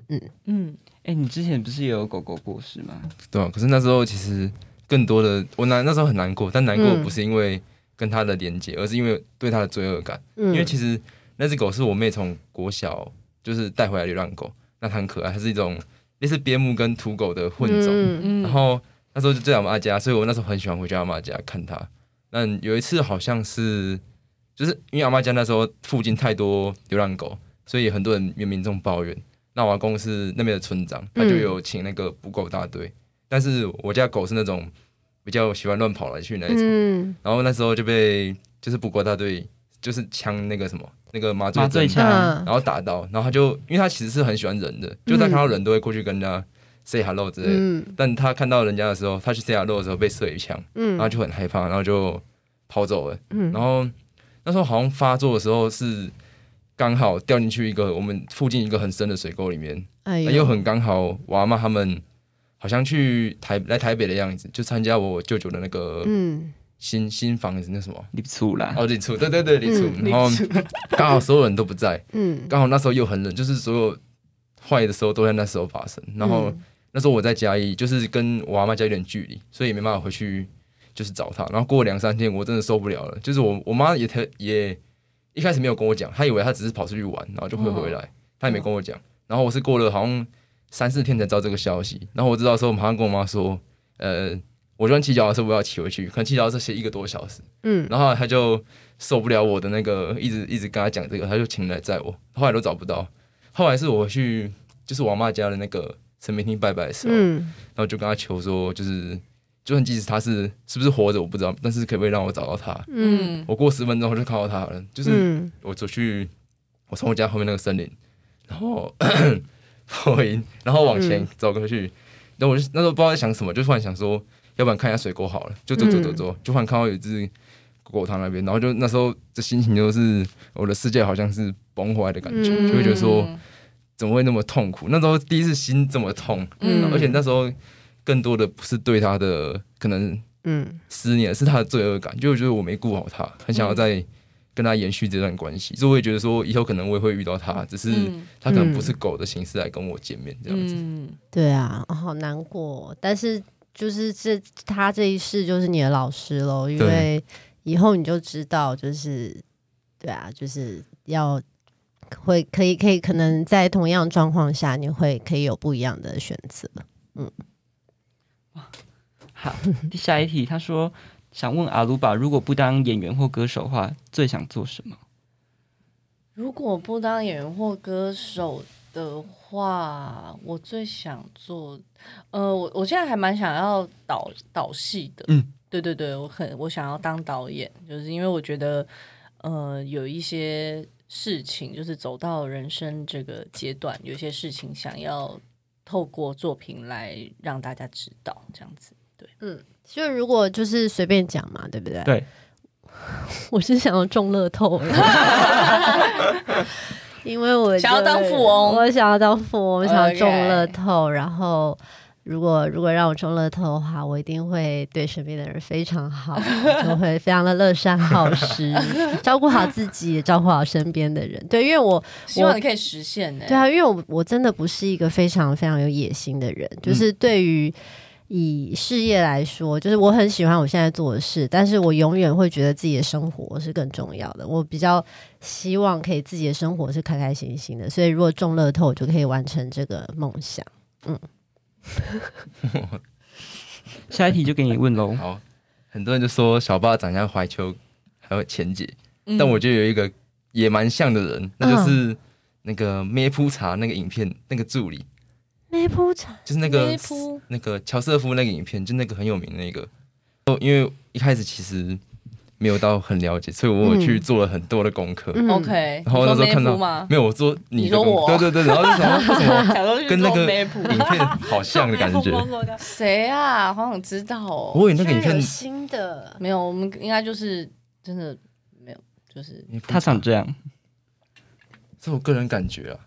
Speaker 2: 嗯嗯，
Speaker 1: 哎、你之前不是也有狗狗过世吗？
Speaker 4: 对啊，可是那时候其实更多的我难那时候很难过，但难过
Speaker 3: 嗯
Speaker 4: 不是因为跟他的连接，而是因为对他的罪恶感。
Speaker 3: 嗯
Speaker 4: 因为其实那只狗是我妹从国小就是带回来流浪狗，那它很可爱，它是一种类似边牧跟土狗的混种。
Speaker 3: 嗯
Speaker 2: 嗯
Speaker 4: 然后那时候就在我妈家，所以我那时候很喜欢回去阿妈家看它。那有一次好像是，就是因为阿妈家那时候附近太多流浪狗，所以很多人有民众抱怨。那我阿公是那边的村长，他就有请那个捕狗大队，但是我家狗是那种比较喜欢乱跑来去那一种。
Speaker 3: 嗯。
Speaker 4: 然后那时候就被就是捕狗大队就是枪那个什么那个麻醉针。
Speaker 1: 麻醉枪。
Speaker 3: 嗯。
Speaker 4: 然后打到，然后他就因为他其实是很喜欢人的，就他看到人都会过去跟人家 say hello 之类的。
Speaker 3: 嗯。
Speaker 4: 但他看到人家的时候，他去 say hello 的时候被射一枪，
Speaker 3: 嗯。
Speaker 4: 然后就很害怕，然后就跑走了。
Speaker 3: 嗯。
Speaker 4: 然后那时候好像发作的时候是刚好掉进去一个我们附近一个很深的水沟里面，
Speaker 3: 哎
Speaker 4: 又很刚好，我阿妈他们好像去台来台北的样子，就参加我舅舅的那个
Speaker 3: 嗯。
Speaker 4: 新新房子那什么？
Speaker 1: 你醋啦，
Speaker 4: 哦，礼处，对对对礼处，然后刚好所有人都不在，
Speaker 3: 嗯。
Speaker 4: 刚好那时候又很冷，就是所有坏的时候都在那时候发生。然后
Speaker 3: 嗯。
Speaker 4: 那时候我在嘉义，就是跟我阿妈家有点距离，所以也没办法回去就是找她。然后过两三天，我真的受不了了，就是我我妈也特也一开始没有跟我讲，她以为她只是跑出去玩，然后就会回来，她也没跟我讲。然后我是过了好像三四天才知道这个消息，然后我知道的时候，我马上跟我妈说，呃，我就算骑脚踏车我要骑回去，可能骑脚踏车骑一个多小时。
Speaker 3: 嗯
Speaker 4: 然后他就受不了我的那个，一直一直跟他讲这个，他就请人来载我，后来都找不到。后来是我去，就是我妈家的那个神明厅拜拜的时候，
Speaker 3: 嗯
Speaker 4: 然后就跟他求说，就是就算即使他是是不是活着我不知道，但是可不可以让我找到他？
Speaker 3: 嗯
Speaker 4: 我过十分钟我就看到他了，就是
Speaker 3: 嗯
Speaker 4: 我走去，我从我家后面那个森林，然后 破音，然后往前
Speaker 3: 嗯。
Speaker 4: 走过去，然后我就那时候不知道在想什么，就突然想说，要不然看一下水沟好了，就走走走走，就突然看到有一只狗狗汤那边，然后就那时候这心情就是我的世界好像是崩坏的感觉，
Speaker 3: 嗯。
Speaker 4: 就会觉得说怎么会那么痛苦？那时候第一次心这么痛，
Speaker 2: 嗯。
Speaker 4: 而且那时候更多的不是对他的可能
Speaker 3: 嗯。
Speaker 4: 思念，是他的罪恶感，就觉得我没顾好他，很想要再跟他延续这段关系，所以我也觉得说以后可能我也会遇到他，只是
Speaker 2: 嗯
Speaker 4: 他可能不是狗的形式来跟我见面这样子。
Speaker 2: 嗯，
Speaker 3: 对啊，哦好难过。但是就是这他这一世就是你的老师喽，因为以后你就知道，就是对啊，就是要会可以可以可能在同样状况下，你会可以有不一样的选择。
Speaker 1: 嗯好，第下一题，他说想问阿鲁巴，如果不当演员或歌手的话，最想做什么？
Speaker 2: 如果不当演员或歌手的话，我最想做，呃，我我现在还蛮想要导导戏的，
Speaker 1: 嗯，
Speaker 2: 对对对，我很我想要当导演，就是因为我觉得，呃，有一些事情就是走到人生这个阶段，有些事情想要透过作品来让大家知道，这样子，对，
Speaker 3: 就如果就是随便讲嘛，对不对？
Speaker 1: 对，
Speaker 3: 我是想要中乐透，因为我
Speaker 2: 想要当富翁
Speaker 3: 我想要当富翁，我想要中乐透。然后，如果如果让我中乐透的话，我一定会对身边的人非常好，就会非常的乐善好施，照顾好自己，也照顾好身边的人。对，因为我
Speaker 2: 希望你可以实现呢、
Speaker 3: 对啊，因为我我真的不是一个非常非常有野心的人，就是对于以事业来说，就是我很喜欢我现在做的事，但是我永远会觉得自己的生活是更重要的。我比较希望可以自己的生活是开开心心的，所以如果中乐透，我就可以完成这个梦想。
Speaker 1: 嗯 下一题就给你问喽。
Speaker 4: 好，很多人就说小巴长相怀秋，还有钱姐，
Speaker 2: 嗯
Speaker 4: 但我觉得有一个也蛮像的人，那就是那个咩铺茶那个影片那个助理，
Speaker 3: 梅铺茶，
Speaker 4: 就是那个那个乔瑟夫那个影片，就那个很有名的那个。哦因为一开始其实没有到很了解，所以我有去做了很多的功课。
Speaker 3: 嗯。
Speaker 2: OK，
Speaker 4: 然后那时候看到？没有，我做你的
Speaker 2: 你说我？
Speaker 4: 对对对，然后就 想说为什么？
Speaker 2: 想说
Speaker 4: 跟那个影片好像的感觉？
Speaker 2: 谁啊？好想知道哦。
Speaker 4: 我以为那个影片
Speaker 3: 新的，
Speaker 2: 没有，我们应该就是真的没有，就是
Speaker 1: 他长这样，
Speaker 4: 是我个人感觉啊，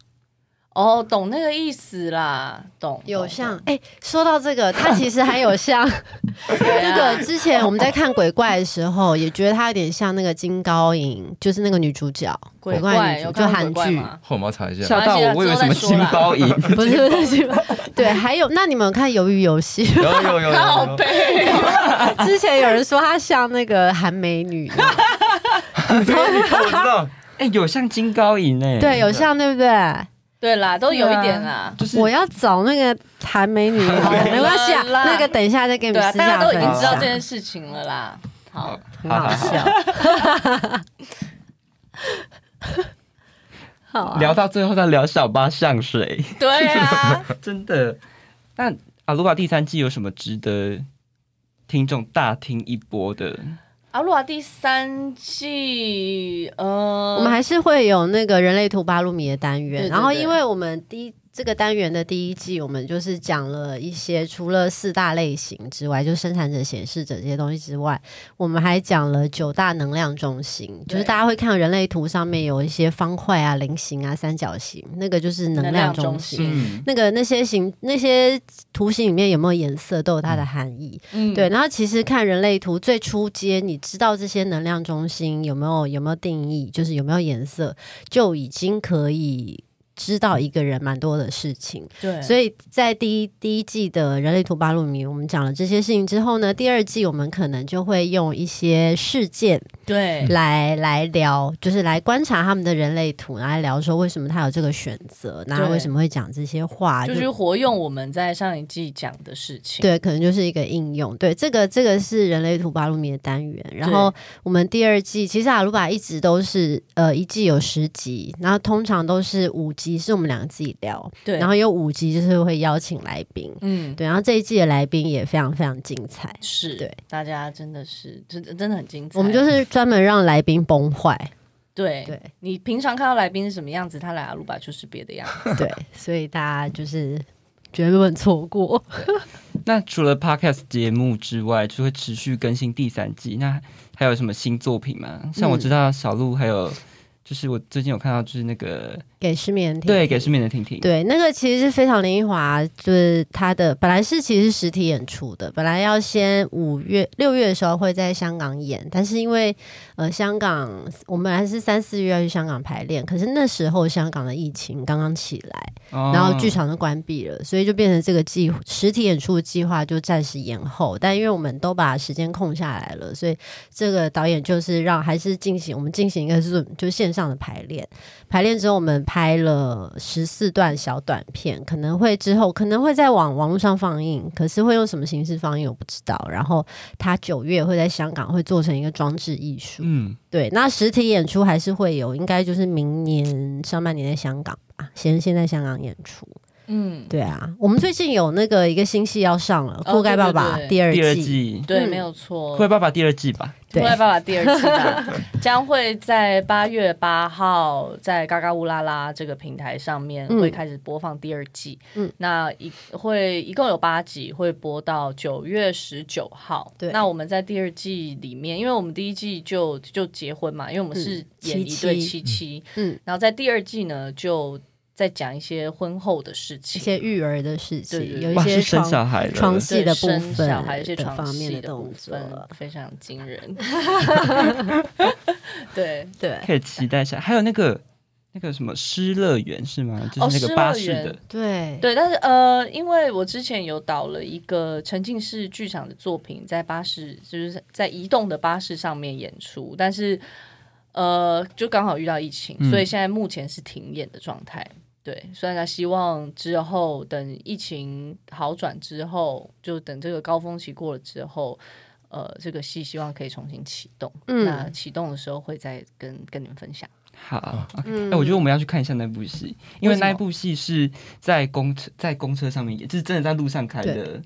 Speaker 2: 哦，懂那个意思啦，懂懂
Speaker 3: 有像
Speaker 2: 懂。
Speaker 3: 哎、说到这个，他其实还有 像
Speaker 2: 谁
Speaker 3: 那
Speaker 2: 啊
Speaker 3: 个之前我们在看鬼怪的时候，也觉得他有点像那个金高银，就是那个女主角，
Speaker 2: 鬼
Speaker 3: 怪就韩剧，
Speaker 2: 看过鬼怪吗？
Speaker 4: 后我们要查一下。
Speaker 1: 吓到我，我以为什么金高银，
Speaker 3: 不是不是，对，还有那你们有看《鱿鱼游戏》？
Speaker 4: 有有有有。
Speaker 3: 之前有人说她像那个韩美女，
Speaker 4: 我知道，
Speaker 1: 哎、有像金高银哎、
Speaker 3: 对，有像对不对？
Speaker 2: 对啦，都有一点啦。
Speaker 1: 就是
Speaker 3: 我要找那个韩美女，没关系啊，
Speaker 2: 啦
Speaker 3: 那个等一下再给你
Speaker 2: 对啊，
Speaker 3: 们私
Speaker 2: 大家都已经知道这，件事情了啦。好，
Speaker 3: 很好笑。好啊，
Speaker 1: 聊到最后再聊小巴像谁，
Speaker 2: 对啊，
Speaker 1: 真的。那阿鲁巴第三季有什么值得听众大听一波的？
Speaker 2: 阿鲁瓦第三季，呃，
Speaker 3: 我们还是会有那个人类图巴鲁米的单元，
Speaker 2: 对对
Speaker 3: 然后因为我们第一这个单元的第一季，我们就是讲了一些除了四大类型之外，就生产者、显示者这些东西之外，我们还讲了九大能量中心，就是大家会看到人类图上面有一些方块啊、菱形啊、三角形，那个就是能量中心。
Speaker 1: 嗯，
Speaker 3: 那个那些形那些图形里面有没有颜色，都有它的含义。
Speaker 2: 嗯
Speaker 3: 对，然后其实看人类图最初阶，你知道这些能量中心有没有有没有定义，就是有没有颜色，就已经可以知道一个人蛮多的事情。
Speaker 2: 对，
Speaker 3: 所以在第一第一季的人类图八路迷，我们讲了这些事情之后呢，第二季我们可能就会用一些事件
Speaker 2: 对
Speaker 3: 来来聊，就是来观察他们的人类图，来聊说为什么他有这个选择，那为什么会讲这些话，
Speaker 2: 就是活用我们在上一季讲的事情。
Speaker 3: 对，可能就是一个应用。对，这个这个是人类图巴鲁米的单元。然后我们第二季其实阿鲁巴一直都是呃一季有十集，然后通常都是五集是我们两个自己聊，
Speaker 2: 对，
Speaker 3: 然后有五集就是会邀请来宾。
Speaker 2: 嗯，
Speaker 3: 对，然后这一季的来宾也非常非常精彩。
Speaker 2: 是
Speaker 3: 对，
Speaker 2: 大家真的是真的真的很精彩。
Speaker 3: 我们就是专门让来宾崩坏，
Speaker 2: 对
Speaker 3: 对
Speaker 2: 你平常看到来宾是什么样子，他来阿鲁巴就是别的样子。
Speaker 3: 对，所以大家就是绝对不能错过。
Speaker 1: 那除了 podcast 节目之外，就会持续更新第三季。那还有什么新作品吗？像我知道小鹿还有，就是我最近有看到，就是那个
Speaker 3: 给失眠听
Speaker 1: 对给失眠的听听，
Speaker 3: 对，那个其实是非常林奕华，就是他的本来是其实是实体演出的，本来要先五月六月的时候会在香港演，但是因为呃香港我们本来是三四月要去香港排练，可是那时候香港的疫情刚刚起来，
Speaker 1: 哦，
Speaker 3: 然后剧场都关闭了，所以就变成这个计实体演出的计划就暂时延后。但因为我们都把时间空下来了，所以这个导演就是让还是进行我们进行一个 Zoom 就线上的排练。排练之后，我们拍了十四段小短片，可能会之后可能会在网网络上放映，可是会用什么形式放映我不知道。然后他九月会在香港会做成一个装置艺术，
Speaker 1: 嗯，
Speaker 3: 对，那实体演出还是会有，应该就是明年上半年在香港吧，先先在香港演出。
Speaker 2: 嗯，
Speaker 3: 对啊，我们最近有那个一个新戏要上了，《
Speaker 2: 哦
Speaker 3: 酷盖爸爸第二季。
Speaker 1: 第二季。
Speaker 2: 对，
Speaker 3: 嗯。
Speaker 2: 没有错。
Speaker 1: 会爸爸第二季吧？
Speaker 3: 对《
Speaker 2: 酷爱爸爸》第二季吧，将会在八月八号在嘎嘎乌拉拉这个平台上面
Speaker 3: 嗯。
Speaker 2: 会开始播放第二季。
Speaker 3: 嗯。
Speaker 2: 那一会一共有八集，会播到九月十九号。
Speaker 3: 对。
Speaker 2: 那我们在第二季里面，因为我们第一季就就结婚嘛，因为我们是
Speaker 3: 嗯
Speaker 2: 演一对
Speaker 3: 七。
Speaker 2: 七七，
Speaker 3: 嗯，
Speaker 2: 然后在第二季呢就在讲一些婚后的事情一。
Speaker 3: 些育儿的事情，
Speaker 2: 对对对，
Speaker 3: 有一些
Speaker 1: 是生小孩了，
Speaker 3: 床戏的部分
Speaker 2: 小孩，一些床
Speaker 3: 方面
Speaker 2: 戏的部
Speaker 3: 动作
Speaker 2: 分，非常惊人。对，
Speaker 3: 对
Speaker 1: 可以期待一下。还有那个那个什么失乐园是吗？
Speaker 2: 哦
Speaker 1: 就是那个巴士
Speaker 3: 对
Speaker 2: 对，但是呃，因为我之前有导了一个沉浸式剧场的作品，在巴士就是在移动的巴士上面演出，但是呃，就刚好遇到疫情，
Speaker 1: 嗯
Speaker 2: 所以现在目前是停演的状态。对，所以呢，希望之后等疫情好转之后，就等这个高峰期过了之后，呃，这个戏希望可以重新启动。
Speaker 3: 嗯。
Speaker 2: 那启动的时候会再跟跟你们分享。
Speaker 1: 好，哎、
Speaker 3: 嗯。
Speaker 1: 我觉得我们要去看一下那部戏，因为那一部戏是在公车在公车上面演，就是真的在路上开的，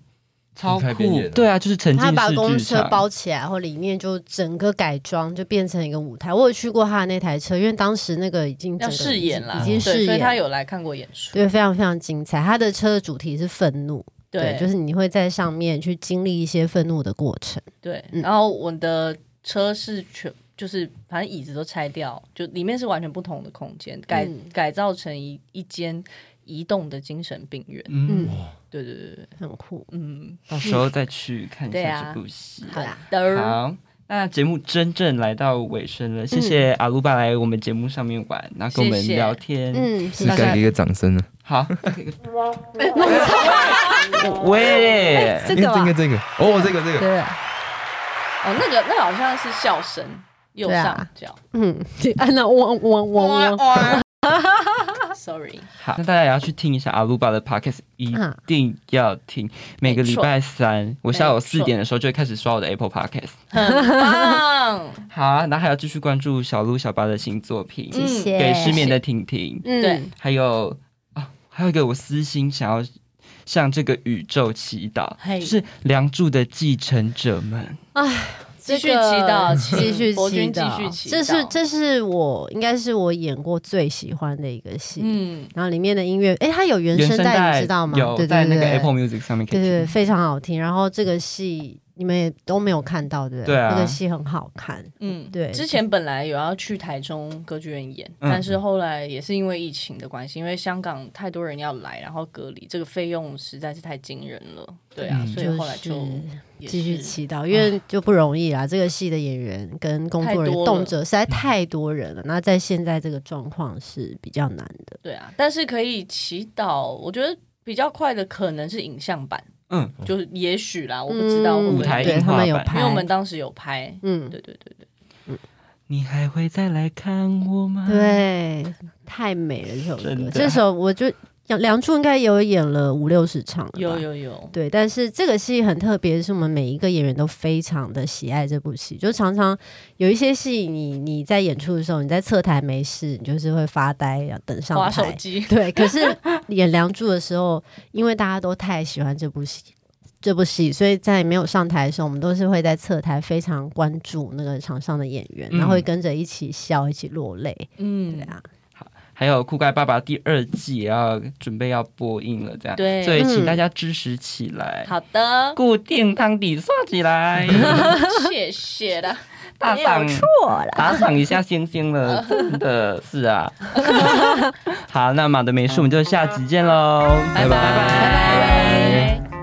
Speaker 1: 超酷对啊，就是沉浸
Speaker 3: 他把公车。包起来，然后里面就整个改装，就变成一个舞台。我有去过他的那台车，因为当时那个已经整
Speaker 2: 要
Speaker 3: 个
Speaker 2: 试演了，
Speaker 3: 已经试演，
Speaker 2: 所以他有来看过演出。
Speaker 3: 对，非常非常精彩。他的车的主题是愤怒，
Speaker 2: 对，
Speaker 3: 就是你会在上面去经历一些愤怒的过程。
Speaker 2: 对，
Speaker 3: 嗯
Speaker 2: 然后我的车是全就是反正椅子都拆掉，就里面是完全不同的空间，改、
Speaker 3: 嗯
Speaker 2: 改造成一一间移动的精神病院。
Speaker 1: 嗯，
Speaker 3: 嗯，
Speaker 2: 对对对对，
Speaker 3: 很酷。
Speaker 2: 嗯，
Speaker 1: 到时候再去看一下这部戏。
Speaker 3: 啊
Speaker 2: 好的，
Speaker 1: 好，那节目真正来到尾声了，谢谢阿鲁巴来我们节目上面玩，然后跟我们聊天。
Speaker 3: 嗯，
Speaker 4: 是该给一个掌声了。
Speaker 1: 好，喂，
Speaker 3: 这个
Speaker 4: 这个这个。哦，这个这个。
Speaker 3: 对，
Speaker 2: 哦，那个那个好像是笑声，右上角。
Speaker 3: 嗯，就 按那汪汪汪汪。
Speaker 2: Sorry，
Speaker 1: 好，那大家也要去听一下阿鲁巴的 podcast，一
Speaker 3: 嗯
Speaker 1: 定要听。每个礼拜三，我下午四点的时候就会开始刷我的 Apple Podcast。
Speaker 2: 很棒。
Speaker 1: 好啊，然后还要继续关注小鹿小八的新作品，
Speaker 3: 谢谢。
Speaker 1: 给失眠的婷婷，
Speaker 3: 嗯
Speaker 2: 对，
Speaker 1: 还有啊，还有一个我私心想要向这个宇宙祈祷，
Speaker 2: 嘿
Speaker 1: 就是梁祝的继承者们。
Speaker 2: 继续祈祷
Speaker 3: 继续
Speaker 2: 国军
Speaker 3: 祈祷
Speaker 2: 继续祈祷
Speaker 3: 这是这是我应该是我演过最喜欢的一个戏。
Speaker 2: 嗯，
Speaker 3: 然后里面的音乐，哎，它有原
Speaker 1: 原
Speaker 3: 声带，你知道吗？
Speaker 1: 有
Speaker 3: 对
Speaker 1: 在那个
Speaker 3: 对对
Speaker 1: Apple Music 上面可以
Speaker 3: 对对，
Speaker 1: 听。
Speaker 3: 非常好听。然后这个戏你们也都没有看到，对不对？
Speaker 1: 对啊
Speaker 3: 那个戏很好看。
Speaker 2: 嗯，
Speaker 3: 对
Speaker 2: 之前本来有要去台中歌剧院演，
Speaker 1: 嗯
Speaker 2: 但是后来也是因为疫情的关系，因为香港太多人要来，然后隔离，这个费用实在是太惊人了。对啊，
Speaker 1: 嗯
Speaker 2: 所以后来就
Speaker 3: 继续祈祷，因为就不容易啦。这个戏的演员跟工作人员动辄实在太多人了，那在现在这个状况是比较难的。
Speaker 2: 对啊，但是可以祈祷，我觉得比较快的可能是影像版，
Speaker 1: 嗯，
Speaker 2: 就是也许啦，我不知道会不
Speaker 3: 嗯
Speaker 2: 会。
Speaker 1: 舞台
Speaker 3: 对他们有拍，
Speaker 2: 因为我们当时有拍，
Speaker 3: 嗯，
Speaker 2: 对对对对，
Speaker 1: 你还会再来看我吗？，
Speaker 3: 对，太美了这首歌。这首我就梁梁祝应该有演了五六十场了吧，
Speaker 2: 有有有，
Speaker 3: 对，但是这个戏很特别，是我们每一个演员都非常的喜爱这部戏。就常常有一些戏你，你在演出的时候，你在侧台没事，你就是会发呆，要等上台。
Speaker 2: 机，
Speaker 3: 对，可是演《梁祝》的时候，因为大家都太喜欢这部戏，这部戏，所以在没有上台的时候，我们都是会在侧台非常关注那个场上的演员，
Speaker 1: 嗯
Speaker 3: 然后会跟着一起笑，一起落泪。
Speaker 2: 嗯
Speaker 3: 对，啊，
Speaker 1: 还有《酷盖爸爸》第二季也要准备要播映了，这样，
Speaker 2: 对。
Speaker 1: 所以请
Speaker 3: 嗯
Speaker 1: 大家支持起来，
Speaker 2: 好的，
Speaker 1: 固定汤底刷起来，
Speaker 2: 谢谢啦。
Speaker 1: 打赏
Speaker 3: 错了。
Speaker 1: 打赏一下星星了，真的是啊。好，那马的美术我们就下集见喽，
Speaker 2: 拜拜。
Speaker 1: 拜拜。
Speaker 2: 拜拜